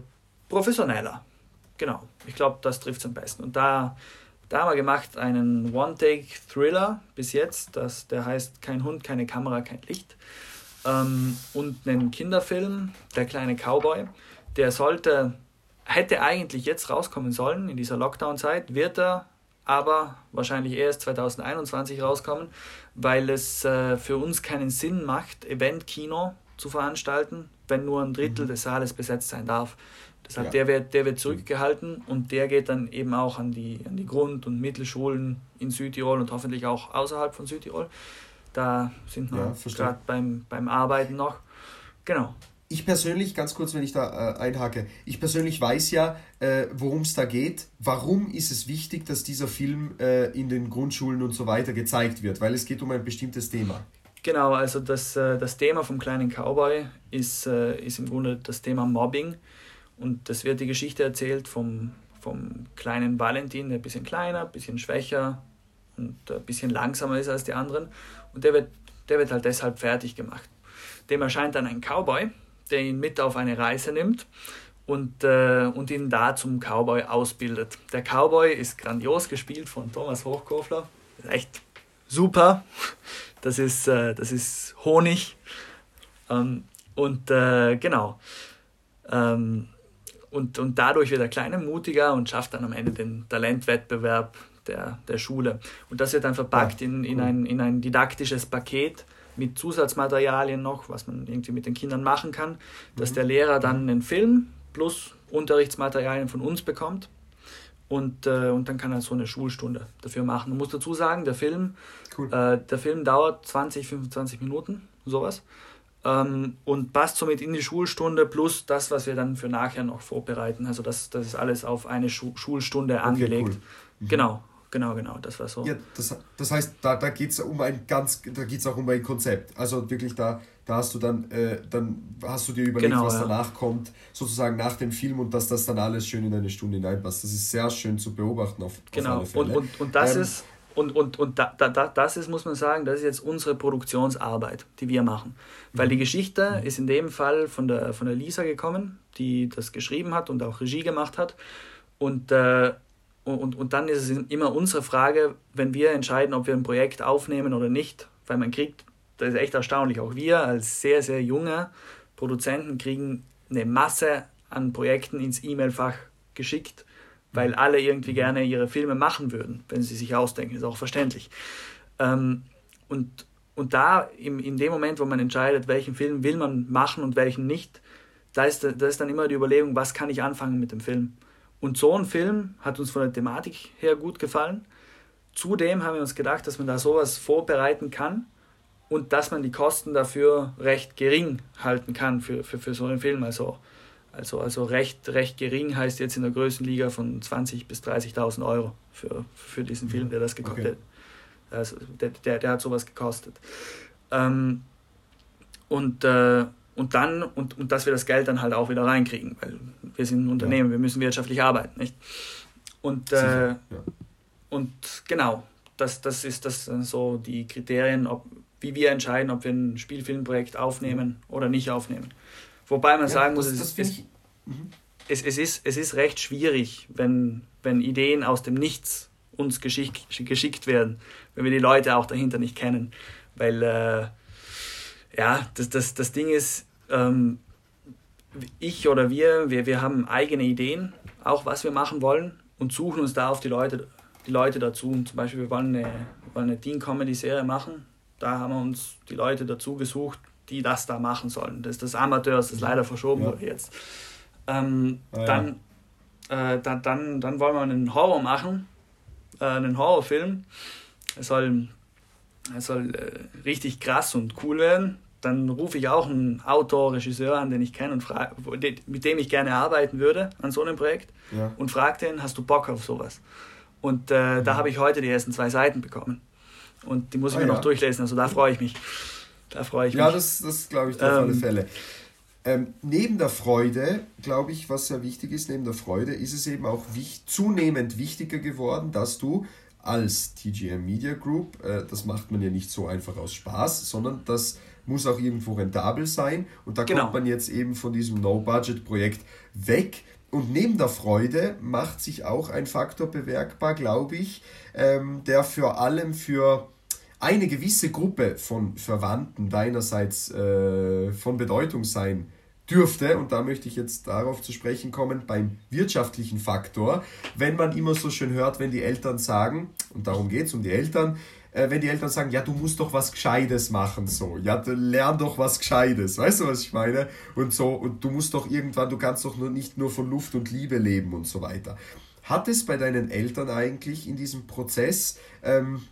professioneller. Genau, ich glaube, das trifft es am besten. Und da, da haben wir gemacht einen One-Take-Thriller bis jetzt, das, der heißt Kein Hund, keine Kamera, kein Licht. Ähm, und einen Kinderfilm, Der kleine Cowboy. Der sollte hätte eigentlich jetzt rauskommen sollen in dieser Lockdown-Zeit, wird er aber wahrscheinlich erst 2021 rauskommen, weil es äh, für uns keinen Sinn macht, Event-Kino zu veranstalten, wenn nur ein Drittel mhm. des Saales besetzt sein darf. Deshalb, ja. der, wird, der wird zurückgehalten und der geht dann eben auch an die, an die Grund- und Mittelschulen in Südtirol und hoffentlich auch außerhalb von Südtirol. Da sind wir ja, gerade beim, beim Arbeiten noch. Genau ich persönlich, ganz kurz, wenn ich da äh, einhake, ich persönlich weiß ja, äh, worum es da geht. Warum ist es wichtig, dass dieser Film äh, in den Grundschulen und so weiter gezeigt wird? Weil es geht um ein bestimmtes Thema. Genau, also das, äh, das Thema vom kleinen Cowboy ist, äh, ist im Grunde das Thema Mobbing. Und das wird die Geschichte erzählt vom, vom kleinen Valentin, der ein bisschen kleiner, ein bisschen schwächer und ein bisschen langsamer ist als die anderen. Und der wird, der wird halt deshalb fertig gemacht. Dem erscheint dann ein Cowboy, der ihn mit auf eine Reise nimmt und, äh, und ihn da zum Cowboy ausbildet. Der Cowboy ist grandios gespielt von Thomas Hochkofler. Echt super. Das ist, äh, das ist Honig. Ähm, und äh, genau. Ähm, und, und dadurch wird der Kleine mutiger und schafft dann am Ende den Talentwettbewerb der, der Schule. Und das wird dann verpackt in, in, ein, in ein didaktisches Paket mit Zusatzmaterialien noch, was man irgendwie mit den Kindern machen kann, dass mhm. der Lehrer dann einen Film plus Unterrichtsmaterialien von uns bekommt. Und, äh, und dann kann er so eine Schulstunde dafür machen. Man muss dazu sagen, der Film, cool. äh, der Film dauert 20, 25 Minuten, sowas. Ähm, und passt somit in die Schulstunde plus das, was wir dann für nachher noch vorbereiten. Also das, das ist alles auf eine Schu Schulstunde okay, angelegt. Cool. Mhm. Genau. Genau, genau, das war so. Ja, das, das heißt, da, da geht es um ein ganz, da geht es auch um ein Konzept. Also wirklich da, da hast du dann, äh, dann hast du dir überlegt, genau, was ja. danach kommt, sozusagen nach dem Film und dass das dann alles schön in eine Stunde hineinpasst. Das ist sehr schön zu beobachten auf, genau. auf Fälle. Und, und, und das ähm, ist, und, und, und da, da, das ist, muss man sagen, das ist jetzt unsere Produktionsarbeit, die wir machen. Weil die mhm. Geschichte mhm. ist in dem Fall von der, von der Lisa gekommen, die das geschrieben hat und auch Regie gemacht hat. Und äh, und, und dann ist es immer unsere Frage, wenn wir entscheiden, ob wir ein Projekt aufnehmen oder nicht, weil man kriegt, das ist echt erstaunlich, auch wir als sehr, sehr junge Produzenten kriegen eine Masse an Projekten ins E-Mail-Fach geschickt weil alle irgendwie gerne ihre Filme machen würden, wenn sie sich ausdenken, ist auch verständlich. Ähm, und, und da im, in dem Moment, wo man entscheidet, welchen Film will man machen und welchen nicht, da ist, da ist dann immer die Überlegung, was kann ich anfangen mit dem Film. Und so ein Film hat uns von der Thematik her gut gefallen. Zudem haben wir uns gedacht, dass man da sowas vorbereiten kann und dass man die Kosten dafür recht gering halten kann für, für, für so einen Film. Also, also, also recht, recht gering heißt jetzt in der Größenliga von 20.000 bis 30.000 Euro für, für diesen Film, der das gekostet okay. Also der, der, der hat sowas gekostet. Ähm, und, äh, und dann, und, und dass wir das Geld dann halt auch wieder reinkriegen, weil wir sind ein Unternehmen, ja. wir müssen wirtschaftlich arbeiten, nicht? Und, äh, ja. und genau, das, das ist das so die Kriterien, ob, wie wir entscheiden, ob wir ein Spielfilmprojekt aufnehmen oder nicht aufnehmen. Wobei man ja, sagen muss, das, das es, es, mhm. es, es, ist, es ist recht schwierig, wenn, wenn Ideen aus dem Nichts uns geschick, geschickt werden, wenn wir die Leute auch dahinter nicht kennen. Weil, äh, ja, das, das, das Ding ist, ähm, ich oder wir, wir, wir haben eigene Ideen, auch was wir machen wollen und suchen uns da auf die Leute, die Leute dazu. Zum Beispiel, wir wollen eine, wollen eine Teen-Comedy-Serie machen. Da haben wir uns die Leute dazu gesucht, die das da machen sollen. Das ist das Amateurs, das leider verschoben ja. wurde jetzt. Ähm, ah, dann, ja. äh, dann, dann, dann wollen wir einen Horror machen äh, einen Horrorfilm. Er soll, er soll äh, richtig krass und cool werden. Dann rufe ich auch einen Autor, Regisseur an, den ich kenne und frage, mit dem ich gerne arbeiten würde an so einem Projekt ja. und frage den, hast du Bock auf sowas? Und äh, mhm. da habe ich heute die ersten zwei Seiten bekommen. Und die muss ich ah, mir ja. noch durchlesen, also da freue ich mich. Da freue ich ja, mich. Ja, das, das glaube ich auf ähm, alle Fälle. Ähm, neben der Freude, glaube ich, was sehr wichtig ist, neben der Freude ist es eben auch wich zunehmend wichtiger geworden, dass du als TGM Media Group, äh, das macht man ja nicht so einfach aus Spaß, sondern das muss auch irgendwo rentabel sein. Und da genau. kommt man jetzt eben von diesem No-Budget-Projekt weg. Und neben der Freude macht sich auch ein Faktor bewerkbar, glaube ich, ähm, der vor allem für eine gewisse Gruppe von Verwandten deinerseits äh, von Bedeutung sein dürfte, und da möchte ich jetzt darauf zu sprechen kommen, beim wirtschaftlichen Faktor, wenn man immer so schön hört, wenn die Eltern sagen, und darum geht es um die Eltern, äh, wenn die Eltern sagen, ja, du musst doch was Gescheites machen, so, ja, lern doch was Gescheites, weißt du, was ich meine? Und so, und du musst doch irgendwann, du kannst doch nur nicht nur von Luft und Liebe leben und so weiter. Hat es bei deinen Eltern eigentlich in diesem Prozess ähm,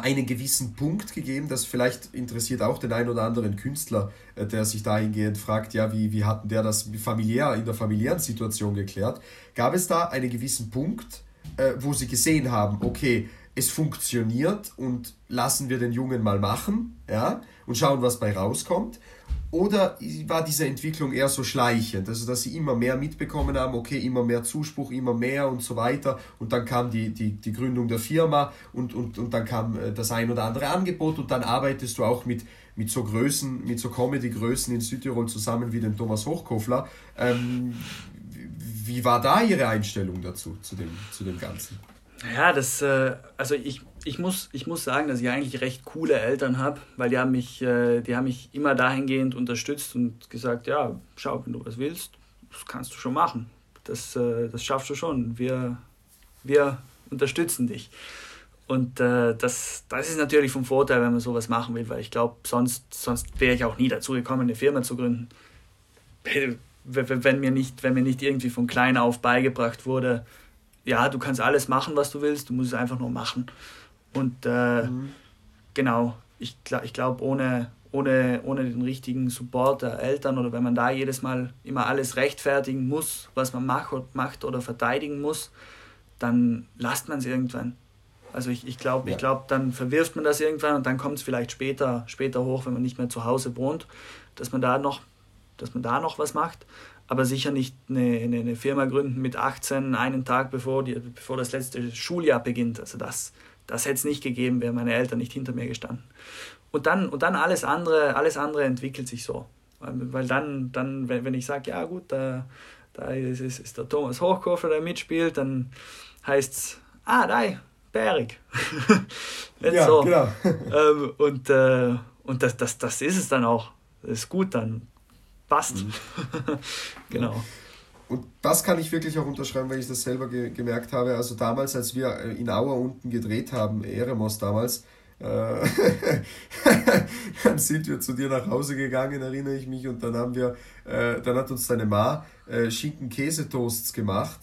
einen gewissen Punkt gegeben, das vielleicht interessiert auch den einen oder anderen Künstler, äh, der sich dahingehend fragt, ja, wie, wie hat der das familiär, in der familiären Situation geklärt? Gab es da einen gewissen Punkt, äh, wo sie gesehen haben, okay, es funktioniert und lassen wir den Jungen mal machen, ja, und schauen, was bei rauskommt? Oder war diese Entwicklung eher so schleichend, also dass sie immer mehr mitbekommen haben, okay, immer mehr Zuspruch, immer mehr und so weiter. Und dann kam die, die, die Gründung der Firma und, und, und dann kam äh, das ein oder andere Angebot und dann arbeitest du auch mit, mit so Größen, mit so Comedy-Größen in Südtirol zusammen wie dem Thomas Hochkofler. Ähm, wie war da Ihre Einstellung dazu, zu dem, zu dem Ganzen? Ja, das, äh, also ich, ich, muss, ich muss sagen, dass ich eigentlich recht coole Eltern habe, weil die haben, mich, äh, die haben mich immer dahingehend unterstützt und gesagt, ja, schau, wenn du was willst, das kannst du schon machen. Das, äh, das schaffst du schon. Wir, wir unterstützen dich. Und äh, das, das ist natürlich vom Vorteil, wenn man sowas machen will, weil ich glaube, sonst, sonst wäre ich auch nie dazu gekommen, eine Firma zu gründen. Wenn mir, nicht, wenn mir nicht irgendwie von klein auf beigebracht wurde, ja, du kannst alles machen, was du willst, du musst es einfach nur machen. Und äh, mhm. genau, ich, ich glaube, ohne, ohne, ohne den richtigen Support der Eltern oder wenn man da jedes Mal immer alles rechtfertigen muss, was man macht, macht oder verteidigen muss, dann lasst man es irgendwann. Also ich, ich glaube, ja. glaub, dann verwirft man das irgendwann und dann kommt es vielleicht später, später hoch, wenn man nicht mehr zu Hause wohnt, dass man da noch, dass man da noch was macht aber sicher nicht eine, eine, Firma gründen mit 18, einen Tag bevor, die, bevor das letzte Schuljahr beginnt. Also das, das hätte es nicht gegeben, wären meine Eltern nicht hinter mir gestanden. Und dann, und dann alles, andere, alles andere entwickelt sich so. Weil dann, dann wenn ich sage, ja gut, da, da ist, ist der Thomas Hochkofer, der mitspielt, dann heißt es, ah, da, Bärig. ja, so. genau. ähm, und äh, und das, das, das ist es dann auch. Das ist gut dann passt. Mhm. genau. und das kann ich wirklich auch unterschreiben, weil ich das selber ge gemerkt habe. Also damals, als wir äh, in Auer unten gedreht haben, Eremos damals, äh, dann sind wir zu dir nach Hause gegangen, erinnere ich mich, und dann haben wir, äh, dann hat uns deine Ma äh, Schinken-Käsetoasts gemacht.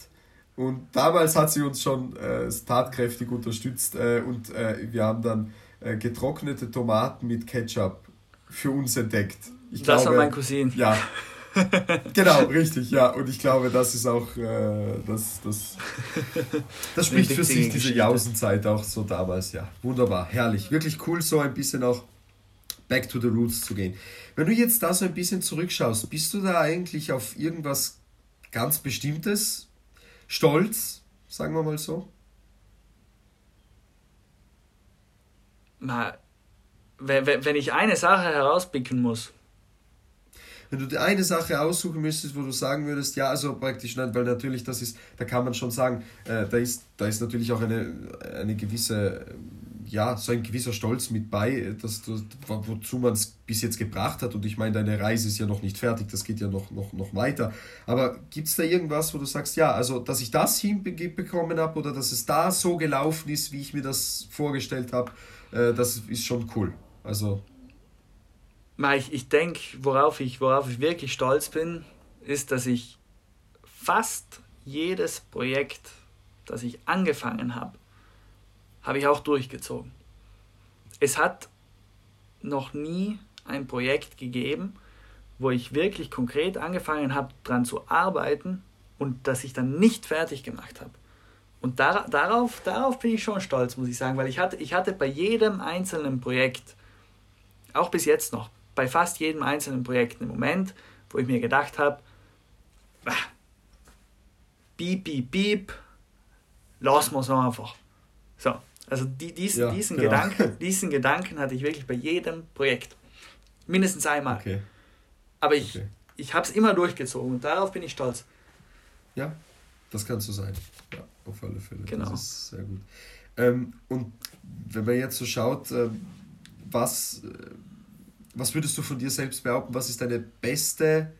Und damals hat sie uns schon äh, tatkräftig unterstützt äh, und äh, wir haben dann äh, getrocknete Tomaten mit Ketchup für uns entdeckt. Ich das glaube, war mein Cousin. Ja, genau, richtig, ja. Und ich glaube, das ist auch, äh, das, das, das spricht für sich, diese Jausenzeit auch so damals, ja. Wunderbar, herrlich. Wirklich cool, so ein bisschen auch back to the roots zu gehen. Wenn du jetzt da so ein bisschen zurückschaust, bist du da eigentlich auf irgendwas ganz Bestimmtes stolz, sagen wir mal so? Na, wenn ich eine Sache herauspicken muss, wenn du dir eine Sache aussuchen müsstest, wo du sagen würdest, ja, also praktisch, nein, weil natürlich das ist, da kann man schon sagen, äh, da, ist, da ist natürlich auch eine, eine gewisse, ja, so ein gewisser Stolz mit bei, dass du, wozu man es bis jetzt gebracht hat. Und ich meine, deine Reise ist ja noch nicht fertig, das geht ja noch, noch, noch weiter. Aber gibt es da irgendwas, wo du sagst, ja, also, dass ich das hinbekommen habe oder dass es da so gelaufen ist, wie ich mir das vorgestellt habe, äh, das ist schon cool. Also ich, ich denke, worauf ich, worauf ich wirklich stolz bin, ist, dass ich fast jedes Projekt, das ich angefangen habe, habe ich auch durchgezogen. Es hat noch nie ein Projekt gegeben, wo ich wirklich konkret angefangen habe, daran zu arbeiten und das ich dann nicht fertig gemacht habe. Und dar darauf, darauf bin ich schon stolz, muss ich sagen, weil ich hatte, ich hatte bei jedem einzelnen Projekt, auch bis jetzt noch, bei fast jedem einzelnen Projekt einen Moment, wo ich mir gedacht habe, ah, piep, piep, piep, lassen wir es einfach. So, also die, dies, ja, diesen, genau. Gedanken, diesen Gedanken hatte ich wirklich bei jedem Projekt. Mindestens einmal. Okay. Aber ich, okay. ich habe es immer durchgezogen und darauf bin ich stolz. Ja, das kann so sein. Ja, auf alle Fälle. Genau. Das ist sehr gut. Ähm, und wenn man jetzt so schaut, äh, was, äh, was würdest du von dir selbst behaupten? Was ist deine beste,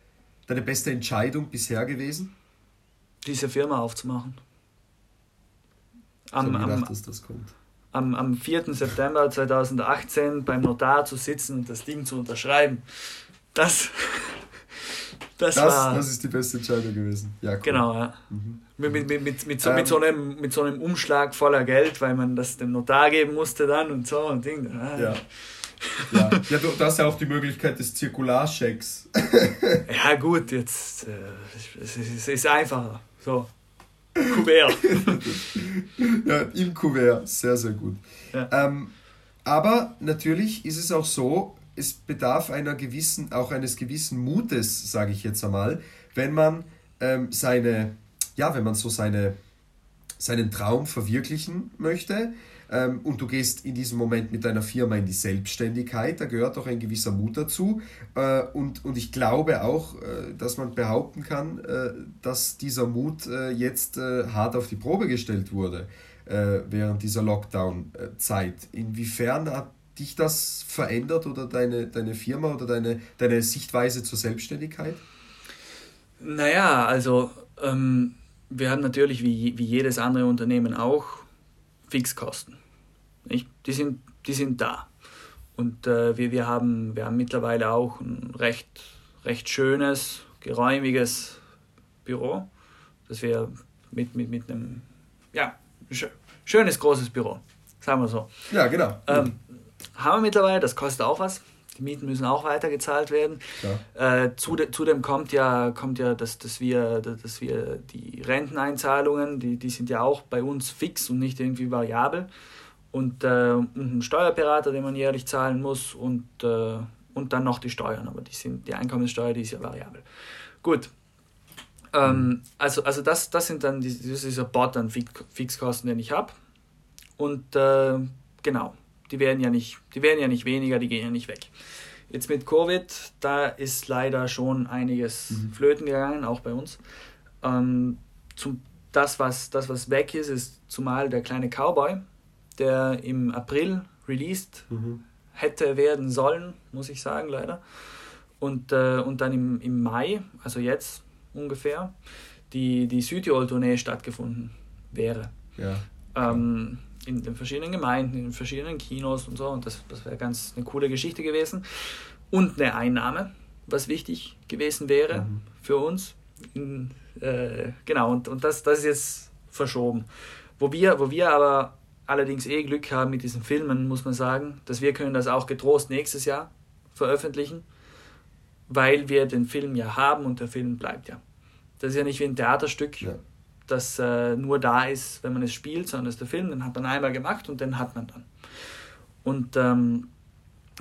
deine beste Entscheidung bisher gewesen? Diese Firma aufzumachen. Am, gedacht, am, dass das kommt. Am, am 4. September 2018 beim Notar zu sitzen und das Ding zu unterschreiben. Das, das, das, war, das ist die beste Entscheidung gewesen. Ja, cool. Genau, ja. Mhm. Mit, mit, mit, mit, so, ähm, mit, so einem, mit so einem Umschlag voller Geld, weil man das dem Notar geben musste dann und so und Ding. Ja. Ja, ja du, du hast ja auch die Möglichkeit des Zirkularschecks. ja, gut, jetzt äh, es, es ist einfacher. So. Kuvert. ja, im Kuvert, sehr, sehr gut. Ja. Ähm, aber natürlich ist es auch so, es bedarf einer gewissen, auch eines gewissen Mutes, sage ich jetzt einmal, wenn man ähm, seine, ja, wenn man so seine, seinen Traum verwirklichen möchte, ähm, und du gehst in diesem Moment mit deiner Firma in die Selbstständigkeit, da gehört auch ein gewisser Mut dazu. Äh, und, und ich glaube auch, äh, dass man behaupten kann, äh, dass dieser Mut äh, jetzt äh, hart auf die Probe gestellt wurde äh, während dieser Lockdown-Zeit. Inwiefern hat dich das verändert oder deine, deine Firma oder deine, deine Sichtweise zur Selbstständigkeit? Naja, also ähm, wir haben natürlich wie, wie jedes andere Unternehmen auch Fixkosten. Nicht? Die, sind, die sind da. Und äh, wir, wir, haben, wir haben mittlerweile auch ein recht, recht schönes, geräumiges Büro, das wir mit, mit, mit einem, ja, schönes, großes Büro, sagen wir so. Ja, genau. Ähm, haben wir mittlerweile, das kostet auch was. Die Mieten müssen auch weiter gezahlt werden. Ja. Äh, zudem kommt ja, kommt ja dass, dass, wir, dass wir die Renteneinzahlungen, die, die sind ja auch bei uns fix und nicht irgendwie variabel und, äh, und einen Steuerberater, den man jährlich zahlen muss und, äh, und dann noch die Steuern, aber die, sind, die Einkommenssteuer, die ist ja variabel. Gut. Ähm, mhm. also also das, das sind dann die, das ein Bot an Fixkosten, den ich habe. Und äh, genau, die werden, ja nicht, die werden ja nicht weniger, die gehen ja nicht weg. Jetzt mit Covid, da ist leider schon einiges mhm. flöten gegangen, auch bei uns. Ähm, zum, das, was, das, was weg ist, ist zumal der kleine Cowboy, der im April released mhm. hätte werden sollen, muss ich sagen, leider. Und, äh, und dann im, im Mai, also jetzt ungefähr, die, die Südtirol-Tournee stattgefunden wäre. Ja. Ähm, in den verschiedenen Gemeinden, in den verschiedenen Kinos und so. Und das, das wäre ganz eine coole Geschichte gewesen. Und eine Einnahme, was wichtig gewesen wäre mhm. für uns. In, äh, genau, und, und das, das ist jetzt verschoben. Wo wir, wo wir aber allerdings eh Glück haben mit diesen Filmen, muss man sagen, dass wir können das auch getrost nächstes Jahr veröffentlichen, weil wir den Film ja haben und der Film bleibt ja. Das ist ja nicht wie ein Theaterstück, ja. das äh, nur da ist, wenn man es spielt, sondern das ist der Film, den hat man einmal gemacht und den hat man dann. Und ähm,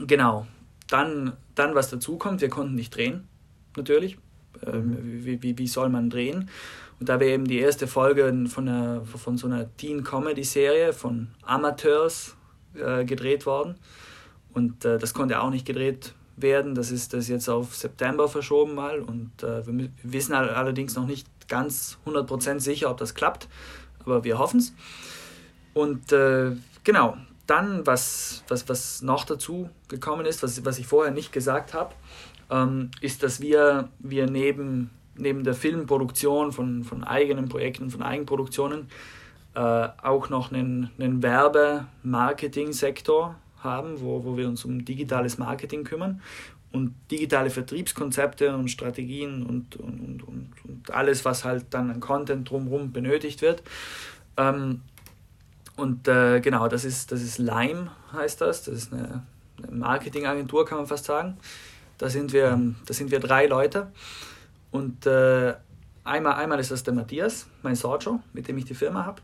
genau, dann, dann was dazu kommt, wir konnten nicht drehen, natürlich. Ähm, mhm. wie, wie, wie soll man drehen? Und da wäre eben die erste Folge von, einer, von so einer Teen-Comedy-Serie von Amateurs äh, gedreht worden. Und äh, das konnte auch nicht gedreht werden. Das ist das jetzt auf September verschoben mal. Und äh, wir, wir, wissen allerdings noch nicht ganz 100% sicher, ob das klappt. Aber wir hoffen es. Und äh, genau, dann, was, was, was noch dazu gekommen ist, was, was ich vorher nicht gesagt habe, ähm, ist, dass wir, wir neben neben der Filmproduktion von, von eigenen Projekten, von Eigenproduktionen, äh, auch noch einen, einen Werbe-Marketing-Sektor haben, wo, wo wir uns um digitales Marketing kümmern und digitale Vertriebskonzepte und Strategien und, und, und, und alles, was halt dann an Content drumherum benötigt wird. Ähm, und äh, genau, das ist, das ist Lime, heißt das. Das ist eine, eine Marketingagentur, kann man fast sagen. Da sind wir, da sind wir drei Leute. Und äh, einmal, einmal ist das der Matthias, mein Sergio, mit dem ich die Firma habe.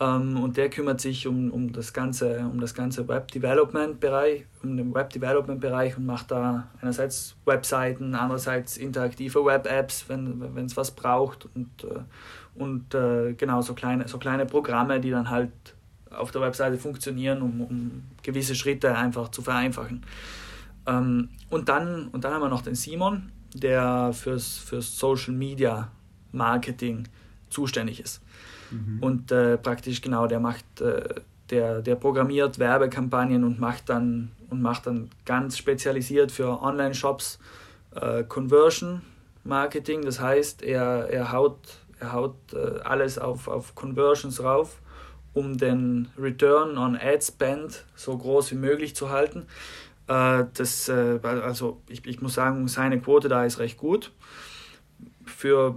Ähm, und der kümmert sich um, um das ganze, um ganze Web Development Bereich, um den Web Development Bereich und macht da einerseits Webseiten, andererseits interaktive Web Apps, wenn es was braucht und, äh, und äh, genau so kleine, so kleine Programme, die dann halt auf der Webseite funktionieren, um, um gewisse Schritte einfach zu vereinfachen. Ähm, und, dann, und dann haben wir noch den Simon, der fürs, fürs Social Media Marketing zuständig ist. Mhm. Und äh, praktisch genau, der macht, äh, der, der programmiert Werbekampagnen und macht dann und macht dann ganz spezialisiert für Online-Shops äh, Conversion Marketing. Das heißt, er, er haut, er haut äh, alles auf, auf Conversions rauf, um den Return on Ad Spend so groß wie möglich zu halten. Äh, das, äh, also ich, ich muss sagen, seine Quote da ist recht gut. Für,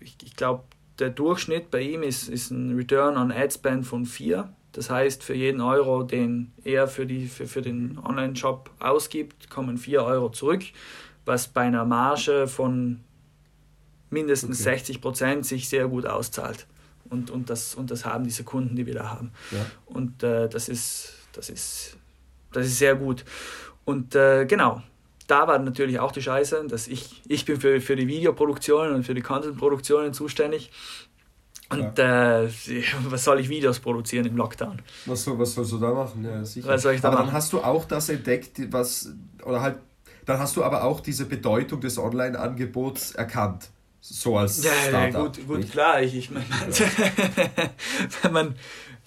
ich, ich glaube, der Durchschnitt bei ihm ist, ist ein Return on Ad Spend von 4. Das heißt, für jeden Euro, den er für, die, für, für den Online-Shop ausgibt, kommen 4 Euro zurück, was bei einer Marge von mindestens okay. 60 Prozent sich sehr gut auszahlt. Und, und, das, und das haben diese Kunden, die wir da haben. Ja. Und äh, das, ist, das ist das ist sehr gut. Und äh, genau, da war natürlich auch die Scheiße, dass ich, ich bin für, für die Videoproduktionen und für die Content-Produktionen zuständig. Und ja. äh, was soll ich Videos produzieren im Lockdown? Was, soll, was sollst du da machen? Ja, sicher. Was soll ich da aber machen? dann hast du auch das entdeckt, was, oder halt, dann hast du aber auch diese Bedeutung des Online-Angebots erkannt. So als ja, Startup. Ja, gut, gut klar. Ich, ich meine, wenn man,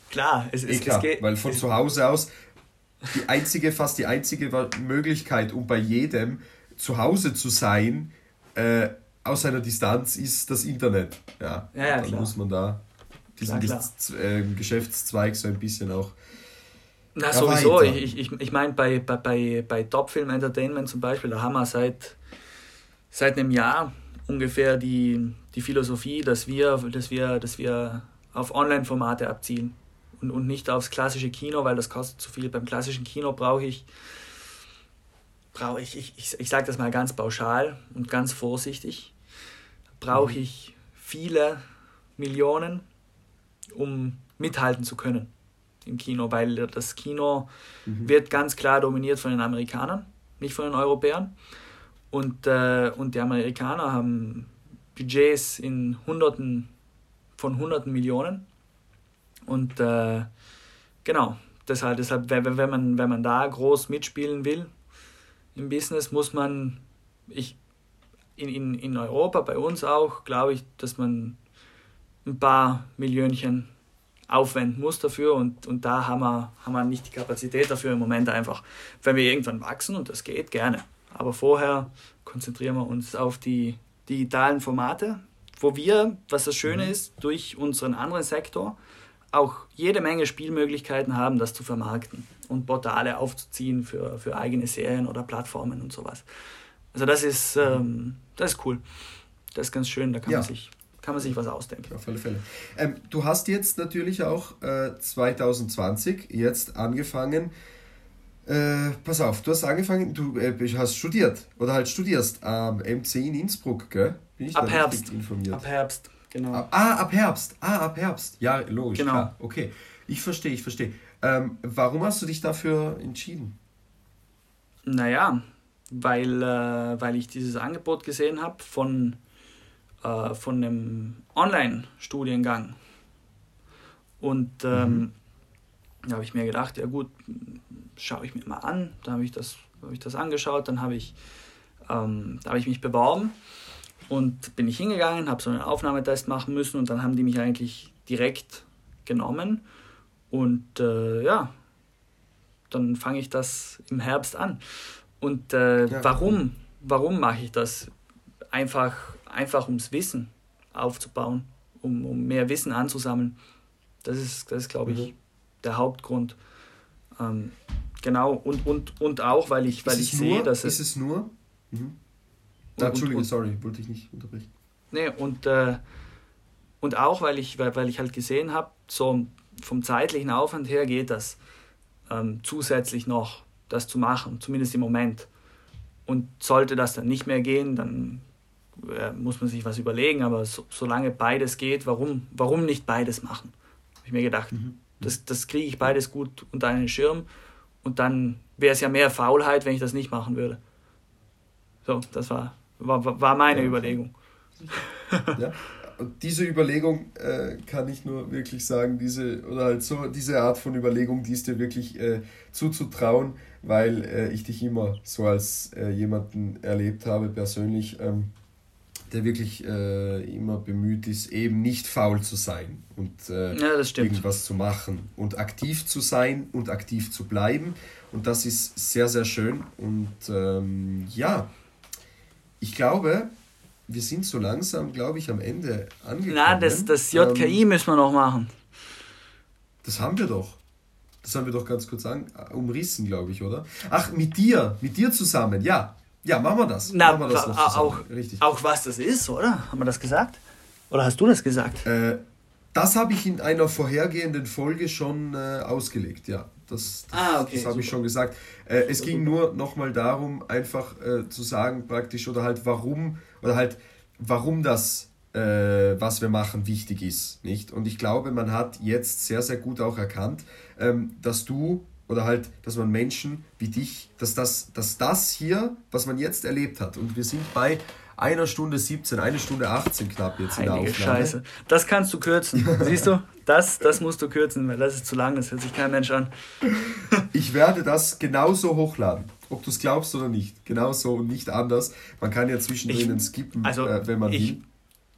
klar, es, es, eh klar, es geht. Weil von zu Hause aus, die einzige, fast die einzige Möglichkeit, um bei jedem zu Hause zu sein, äh, aus einer Distanz, ist das Internet. Ja, ja, ja dann klar. muss man da diesen klar. Äh, Geschäftszweig so ein bisschen auch. Na, sowieso. Ich, ich, ich meine, bei, bei, bei, bei Topfilm Entertainment zum Beispiel, da haben wir seit, seit einem Jahr ungefähr die, die Philosophie, dass wir, dass wir, dass wir auf Online-Formate abzielen und, und nicht aufs klassische Kino, weil das kostet zu viel. Beim klassischen Kino brauche ich, brauche ich, ich, ich, ich sage das mal ganz pauschal und ganz vorsichtig, brauche mhm. ich viele Millionen, um mithalten zu können im Kino, weil das Kino mhm. wird ganz klar dominiert von den Amerikanern, nicht von den Europäern. Und, äh, und die Amerikaner haben Budgets in Hunderten von Hunderten Millionen und äh, genau, deshalb, deshalb wenn, wenn, man, wenn man da groß mitspielen will im Business, muss man, ich, in, in, in Europa, bei uns auch, glaube ich, dass man ein paar Millionchen aufwenden muss dafür und, und da haben wir, haben wir nicht die Kapazität dafür im Moment einfach. Wenn wir irgendwann wachsen und das geht, gerne. Aber vorher konzentrieren wir uns auf die digitalen Formate, wo wir, was das Schöne mhm. ist, durch unseren anderen Sektor auch jede Menge Spielmöglichkeiten haben, das zu vermarkten und Portale aufzuziehen für, für eigene Serien oder Plattformen und sowas. Also das ist, ähm, das ist cool. Das ist ganz schön, da kann, ja. man, sich, kann man sich was ausdenken. Auf alle Fälle. Ähm, du hast jetzt natürlich auch äh, 2020 jetzt angefangen, äh, pass auf, du hast angefangen, du äh, hast studiert oder halt studierst am MC in Innsbruck, gell? Bin ich ab Herbst. informiert? Ab Herbst, genau. Ab, ah, ab Herbst. Ah, ab Herbst. Ja, logisch, genau. klar. Okay, ich verstehe, ich verstehe. Ähm, warum hast du dich dafür entschieden? Naja, weil, äh, weil ich dieses Angebot gesehen habe von, äh, von einem Online-Studiengang. Und ähm, mhm. da habe ich mir gedacht, ja gut, schaue ich mir mal an. Da habe ich, das, hab ich das angeschaut, dann habe ich, ähm, da habe ich mich beworben und bin ich hingegangen, habe so einen Aufnahmetest machen müssen und dann haben die mich eigentlich direkt genommen. Und äh, ja, dann fange ich das im Herbst an. Und äh, ja. warum? Warum mache ich das? Einfach, einfach ums Wissen aufzubauen, um, um mehr Wissen anzusammeln. Das ist, das ist glaube ich, mhm. der Hauptgrund. Ähm, genau, und, und, und auch, weil ich, weil ich sehe, dass es. Ist es nur? Mhm. Und, Entschuldige, und, sorry, wollte ich nicht unterbrechen. Nee, und, äh, und auch, weil ich, weil, weil ich halt gesehen habe, so vom zeitlichen Aufwand her geht das ähm, zusätzlich noch, das zu machen, zumindest im Moment. Und sollte das dann nicht mehr gehen, dann äh, muss man sich was überlegen, aber so, solange beides geht, warum, warum nicht beides machen? Habe ich mir gedacht. Mhm. Das, das kriege ich beides gut unter einen Schirm und dann wäre es ja mehr Faulheit, wenn ich das nicht machen würde. So, das war, war, war meine ja. Überlegung. Ja. Und diese Überlegung äh, kann ich nur wirklich sagen, diese, oder halt so, diese Art von Überlegung, die ist dir wirklich äh, zuzutrauen, weil äh, ich dich immer so als äh, jemanden erlebt habe, persönlich, ähm, der wirklich äh, immer bemüht ist, eben nicht faul zu sein und äh, ja, irgendwas zu machen und aktiv zu sein und aktiv zu bleiben. Und das ist sehr, sehr schön. Und ähm, ja, ich glaube, wir sind so langsam, glaube ich, am Ende angekommen. Na, das, das JKI ähm, müssen wir noch machen. Das haben wir doch. Das haben wir doch ganz kurz an, umrissen, glaube ich, oder? Ach, mit dir, mit dir zusammen, ja. Ja, machen wir das. Na, machen wir das noch auch, Richtig. auch was das ist, oder? Haben wir das gesagt? Oder hast du das gesagt? Äh, das habe ich in einer vorhergehenden Folge schon äh, ausgelegt, ja. Das, das, ah, okay, das habe ich schon gesagt. Äh, es ging nur nochmal darum, einfach äh, zu sagen, praktisch, oder halt warum, oder halt, warum das, äh, was wir machen, wichtig ist. Nicht? Und ich glaube, man hat jetzt sehr, sehr gut auch erkannt, ähm, dass du oder halt, dass man Menschen wie dich, dass das, dass das hier, was man jetzt erlebt hat, und wir sind bei einer Stunde 17, eine Stunde 18 knapp jetzt Heilige in der Aufnahme. Scheiße. Das kannst du kürzen. Siehst du? Das, das musst du kürzen, weil das ist zu lang, das hört sich kein Mensch an. ich werde das genauso hochladen. Ob du es glaubst oder nicht. Genauso und nicht anders. Man kann ja zwischendrin ich, skippen, also äh, wenn man ich, will.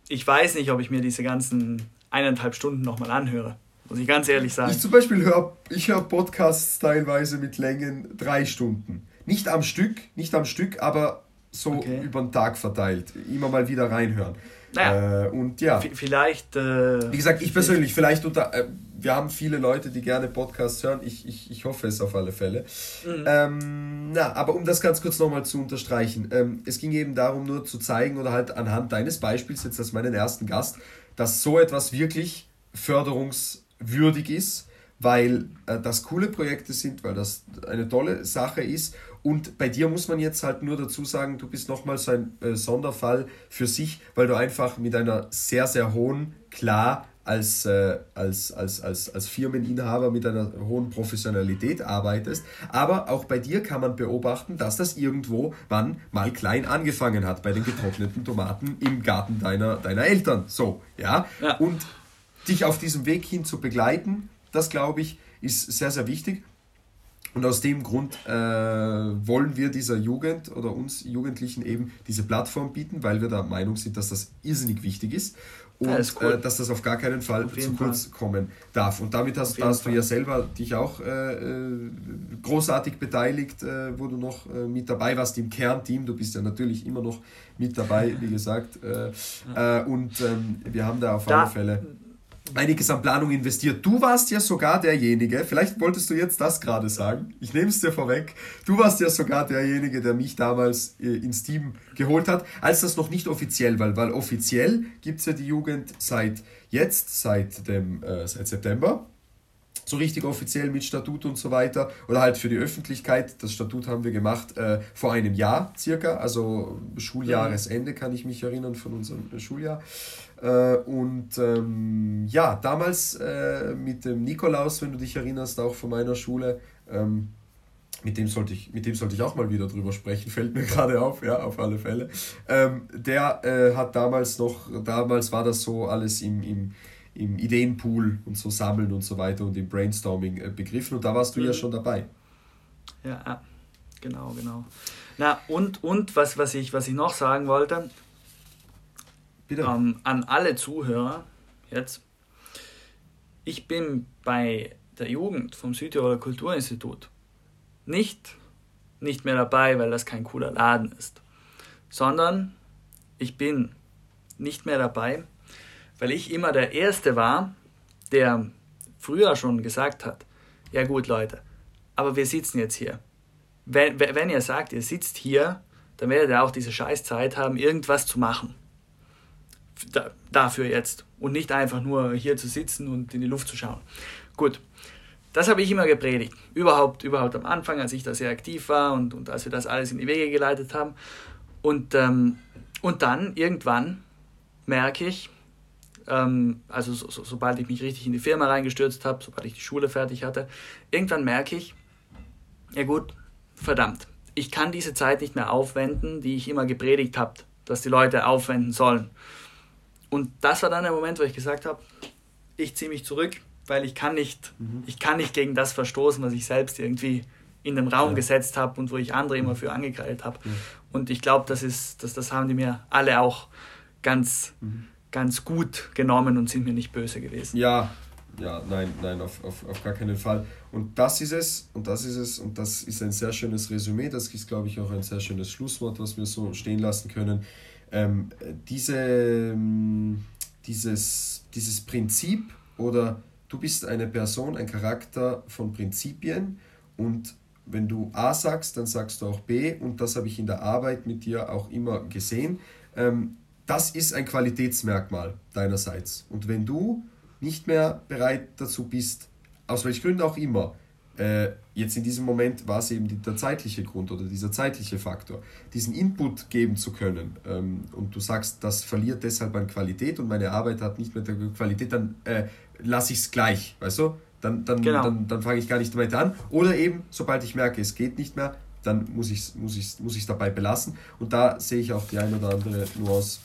Ich weiß nicht, ob ich mir diese ganzen eineinhalb Stunden nochmal anhöre. Muss ich ganz ehrlich sagen. Ich zum Beispiel höre ich hör Podcasts teilweise mit Längen drei Stunden. Nicht am Stück, nicht am Stück, aber so okay. über den Tag verteilt. Immer mal wieder reinhören. Naja, äh, und ja. Vielleicht. Äh, Wie gesagt, ich persönlich, vielleicht unter. Äh, wir haben viele Leute, die gerne Podcasts hören. Ich, ich, ich hoffe es auf alle Fälle. Mhm. Ähm, na, aber um das ganz kurz nochmal zu unterstreichen. Ähm, es ging eben darum, nur zu zeigen oder halt anhand deines Beispiels, jetzt als meinen ersten Gast, dass so etwas wirklich förderungswürdig ist weil äh, das coole Projekte sind, weil das eine tolle Sache ist und bei dir muss man jetzt halt nur dazu sagen, du bist nochmal so ein äh, Sonderfall für sich, weil du einfach mit einer sehr, sehr hohen, klar als, äh, als, als, als, als Firmeninhaber mit einer hohen Professionalität arbeitest. Aber auch bei dir kann man beobachten, dass das irgendwo wann mal klein angefangen hat, bei den getrockneten Tomaten im Garten deiner, deiner Eltern. So, ja? ja. Und dich auf diesem Weg hin zu begleiten, das glaube ich, ist sehr, sehr wichtig. Und aus dem Grund äh, wollen wir dieser Jugend oder uns Jugendlichen eben diese Plattform bieten, weil wir der Meinung sind, dass das irrsinnig wichtig ist und ja, cool. äh, dass das auf gar keinen Fall zu kurz Fall. kommen darf. Und damit hast, hast du ja selber dich auch äh, äh, großartig beteiligt, äh, wo du noch äh, mit dabei warst im Kernteam. Du bist ja natürlich immer noch mit dabei, wie gesagt. Äh, und ähm, wir haben da auf da, alle Fälle einiges an Planung investiert. Du warst ja sogar derjenige, vielleicht wolltest du jetzt das gerade sagen, ich nehme es dir vorweg, du warst ja sogar derjenige, der mich damals äh, ins Team geholt hat, als das noch nicht offiziell war, weil offiziell gibt es ja die Jugend seit jetzt, seit, dem, äh, seit September so richtig offiziell mit Statut und so weiter oder halt für die Öffentlichkeit. Das Statut haben wir gemacht äh, vor einem Jahr circa, also Schuljahresende kann ich mich erinnern von unserem Schuljahr. Äh, und ähm, ja, damals äh, mit dem Nikolaus, wenn du dich erinnerst, auch von meiner Schule, ähm, mit dem sollte ich, mit dem sollte ich auch mal wieder drüber sprechen, fällt mir gerade auf, ja, auf alle Fälle. Ähm, der äh, hat damals noch, damals war das so alles im, im, im Ideenpool und so sammeln und so weiter und im Brainstorming äh, begriffen und da warst du mhm. ja schon dabei. Ja, genau, genau. Na, und, und was, was, ich, was ich noch sagen wollte, ähm, an alle Zuhörer jetzt. Ich bin bei der Jugend vom Südtiroler Kulturinstitut nicht, nicht mehr dabei, weil das kein cooler Laden ist, sondern ich bin nicht mehr dabei, weil ich immer der Erste war, der früher schon gesagt hat, ja gut Leute, aber wir sitzen jetzt hier. Wenn, wenn ihr sagt, ihr sitzt hier, dann werdet ihr auch diese Scheißzeit haben, irgendwas zu machen dafür jetzt und nicht einfach nur hier zu sitzen und in die Luft zu schauen. Gut, das habe ich immer gepredigt. Überhaupt, überhaupt am Anfang, als ich da sehr aktiv war und, und als wir das alles in die Wege geleitet haben. Und, ähm, und dann irgendwann merke ich, ähm, also so, so, sobald ich mich richtig in die Firma reingestürzt habe, sobald ich die Schule fertig hatte, irgendwann merke ich, ja gut, verdammt, ich kann diese Zeit nicht mehr aufwenden, die ich immer gepredigt habe, dass die Leute aufwenden sollen. Und das war dann der Moment, wo ich gesagt habe, ich ziehe mich zurück, weil ich kann nicht, mhm. ich kann nicht gegen das verstoßen, was ich selbst irgendwie in den Raum ja. gesetzt habe und wo ich andere immer für angekreidet habe. Ja. Und ich glaube, das ist, das, das haben die mir alle auch ganz, mhm. ganz gut genommen und sind mir nicht böse gewesen. Ja, ja, nein, nein, auf, auf, auf gar keinen Fall. Und das ist es, und das ist es, und das ist ein sehr schönes Resümee, das ist, glaube ich, auch ein sehr schönes Schlusswort, was wir so stehen lassen können ähm, diese, ähm, dieses, dieses Prinzip oder du bist eine Person, ein Charakter von Prinzipien und wenn du A sagst, dann sagst du auch B und das habe ich in der Arbeit mit dir auch immer gesehen. Ähm, das ist ein Qualitätsmerkmal deinerseits. Und wenn du nicht mehr bereit dazu bist, aus welchen Gründen auch immer, äh, jetzt in diesem Moment war es eben die, der zeitliche Grund oder dieser zeitliche Faktor, diesen Input geben zu können. Ähm, und du sagst, das verliert deshalb an Qualität und meine Arbeit hat nicht mehr die Qualität, dann äh, lasse ich es gleich, weißt du? Dann, dann, genau. dann, dann fange ich gar nicht weiter an. Oder eben, sobald ich merke, es geht nicht mehr, dann muss ich es muss ich's, muss ich's dabei belassen. Und da sehe ich auch die ein oder andere Nuance,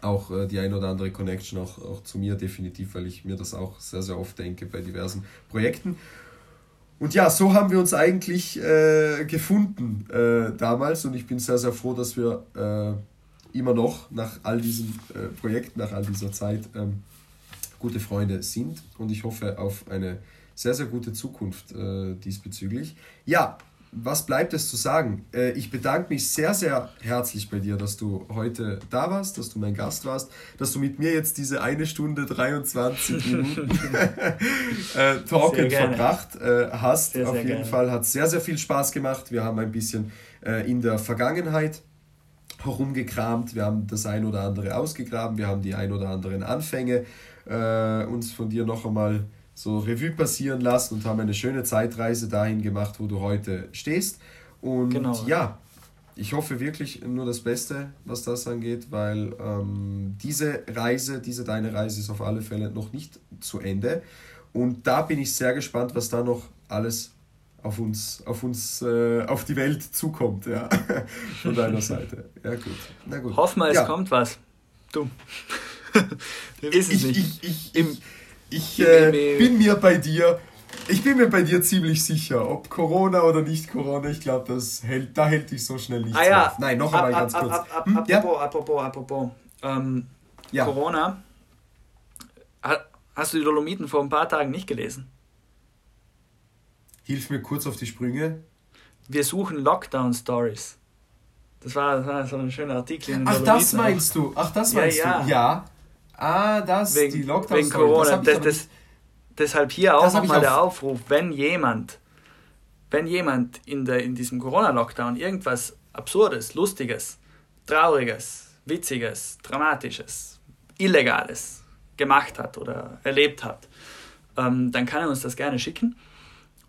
auch äh, die ein oder andere Connection auch, auch zu mir definitiv, weil ich mir das auch sehr, sehr oft denke bei diversen Projekten. Und ja, so haben wir uns eigentlich äh, gefunden äh, damals und ich bin sehr, sehr froh, dass wir äh, immer noch nach all diesen äh, Projekten, nach all dieser Zeit ähm, gute Freunde sind und ich hoffe auf eine sehr, sehr gute Zukunft äh, diesbezüglich. Ja, was bleibt es zu sagen? Äh, ich bedanke mich sehr, sehr herzlich bei dir, dass du heute da warst, dass du mein Gast warst, dass du mit mir jetzt diese eine Stunde 23 Minuten äh, Talking verbracht äh, hast. Sehr, Auf jeden gerne. Fall hat sehr, sehr viel Spaß gemacht. Wir haben ein bisschen äh, in der Vergangenheit herumgekramt, wir haben das ein oder andere ausgegraben, wir haben die ein oder anderen Anfänge uns von dir noch einmal so Revue passieren lassen und haben eine schöne Zeitreise dahin gemacht, wo du heute stehst. Und genau. ja, ich hoffe wirklich nur das Beste, was das angeht, weil ähm, diese Reise, diese deine Reise ist auf alle Fälle noch nicht zu Ende. Und da bin ich sehr gespannt, was da noch alles auf uns, auf uns, äh, auf die Welt zukommt, ja, von deiner Seite. Ja, gut. Na gut. Hoffen wir, es ja. kommt was. Du. ist es ich, nicht. Ich, ich, Im, ich äh, bin mir bei dir. Ich bin mir bei dir ziemlich sicher, ob Corona oder nicht Corona, ich glaube, das hält, da hält dich so schnell nicht ah, ja. Auf. Nein, noch einmal ganz kurz. Ab, ab, hm? apropos, ja? apropos, apropos. Ähm, ja. Corona. Hast du die Dolomiten vor ein paar Tagen nicht gelesen? Hilf mir kurz auf die Sprünge. Wir suchen Lockdown-Stories. Das war, das war, so ein schöner Artikel in den Ach, Dolomiten das meinst auch. du? Ach, das meinst ja, du? Ja. Ah, das, wegen, die Lockdown-Stories. Wegen Corona. Das, das, Deshalb hier auch nochmal der Aufruf, wenn jemand, wenn jemand in, der, in diesem Corona-Lockdown irgendwas Absurdes, Lustiges, Trauriges, Witziges, Dramatisches, Illegales gemacht hat oder erlebt hat, ähm, dann kann er uns das gerne schicken.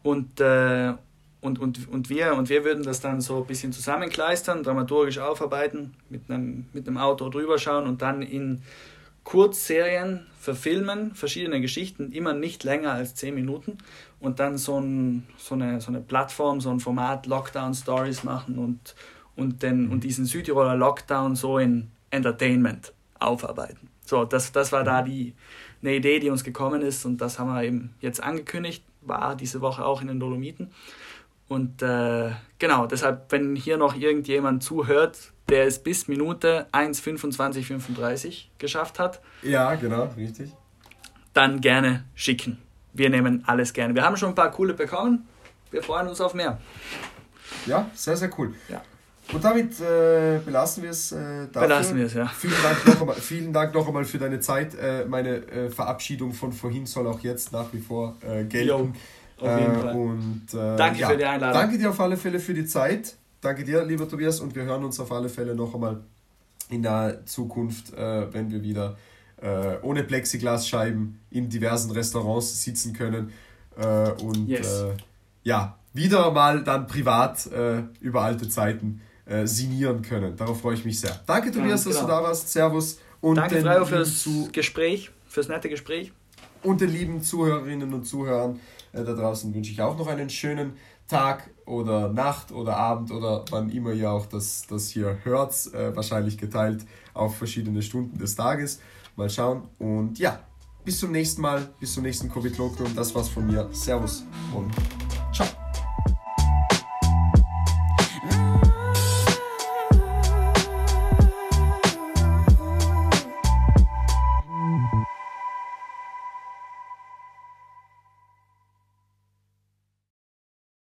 Und, äh, und, und, und, wir, und wir würden das dann so ein bisschen zusammenkleistern, dramaturgisch aufarbeiten, mit einem, mit einem Autor drüber schauen und dann in Kurzserien verfilmen, verschiedene Geschichten, immer nicht länger als 10 Minuten und dann so, ein, so, eine, so eine Plattform, so ein Format Lockdown Stories machen und, und, den, und diesen Südtiroler Lockdown so in Entertainment aufarbeiten. So, das, das war da die, eine Idee, die uns gekommen ist und das haben wir eben jetzt angekündigt, war diese Woche auch in den Dolomiten. Und äh, genau, deshalb, wenn hier noch irgendjemand zuhört, der es bis Minute 1,25,35 geschafft hat. Ja, genau, richtig. Dann gerne schicken. Wir nehmen alles gerne. Wir haben schon ein paar coole bekommen. Wir freuen uns auf mehr. Ja, sehr, sehr cool. Ja. Und damit äh, belassen wir es äh, dafür. Belassen wir es, ja. Vielen Dank noch einmal, vielen Dank noch einmal für deine Zeit. Äh, meine äh, Verabschiedung von vorhin soll auch jetzt nach wie vor äh, gelten. Jo, Fall. Und, äh, danke ja, für die Einladung. Danke dir auf alle Fälle für die Zeit. Danke dir, lieber Tobias, und wir hören uns auf alle Fälle noch einmal in der Zukunft, äh, wenn wir wieder äh, ohne Plexiglasscheiben in diversen Restaurants sitzen können äh, und yes. Äh, ja, wieder mal dann privat äh, über alte Zeiten äh, sinieren können. Darauf freue ich mich sehr. Danke, Tobias, ja, dass du genau. da warst. Servus. Und Danke, Freio, fürs Gespräch, fürs nette Gespräch. Und den lieben Zuhörerinnen und Zuhörern da draußen wünsche ich auch noch einen schönen Tag oder Nacht oder Abend oder wann immer ihr auch das, das hier hört, äh, wahrscheinlich geteilt auf verschiedene Stunden des Tages. Mal schauen und ja, bis zum nächsten Mal, bis zum nächsten Covid-Lockdown. Das war's von mir. Servus und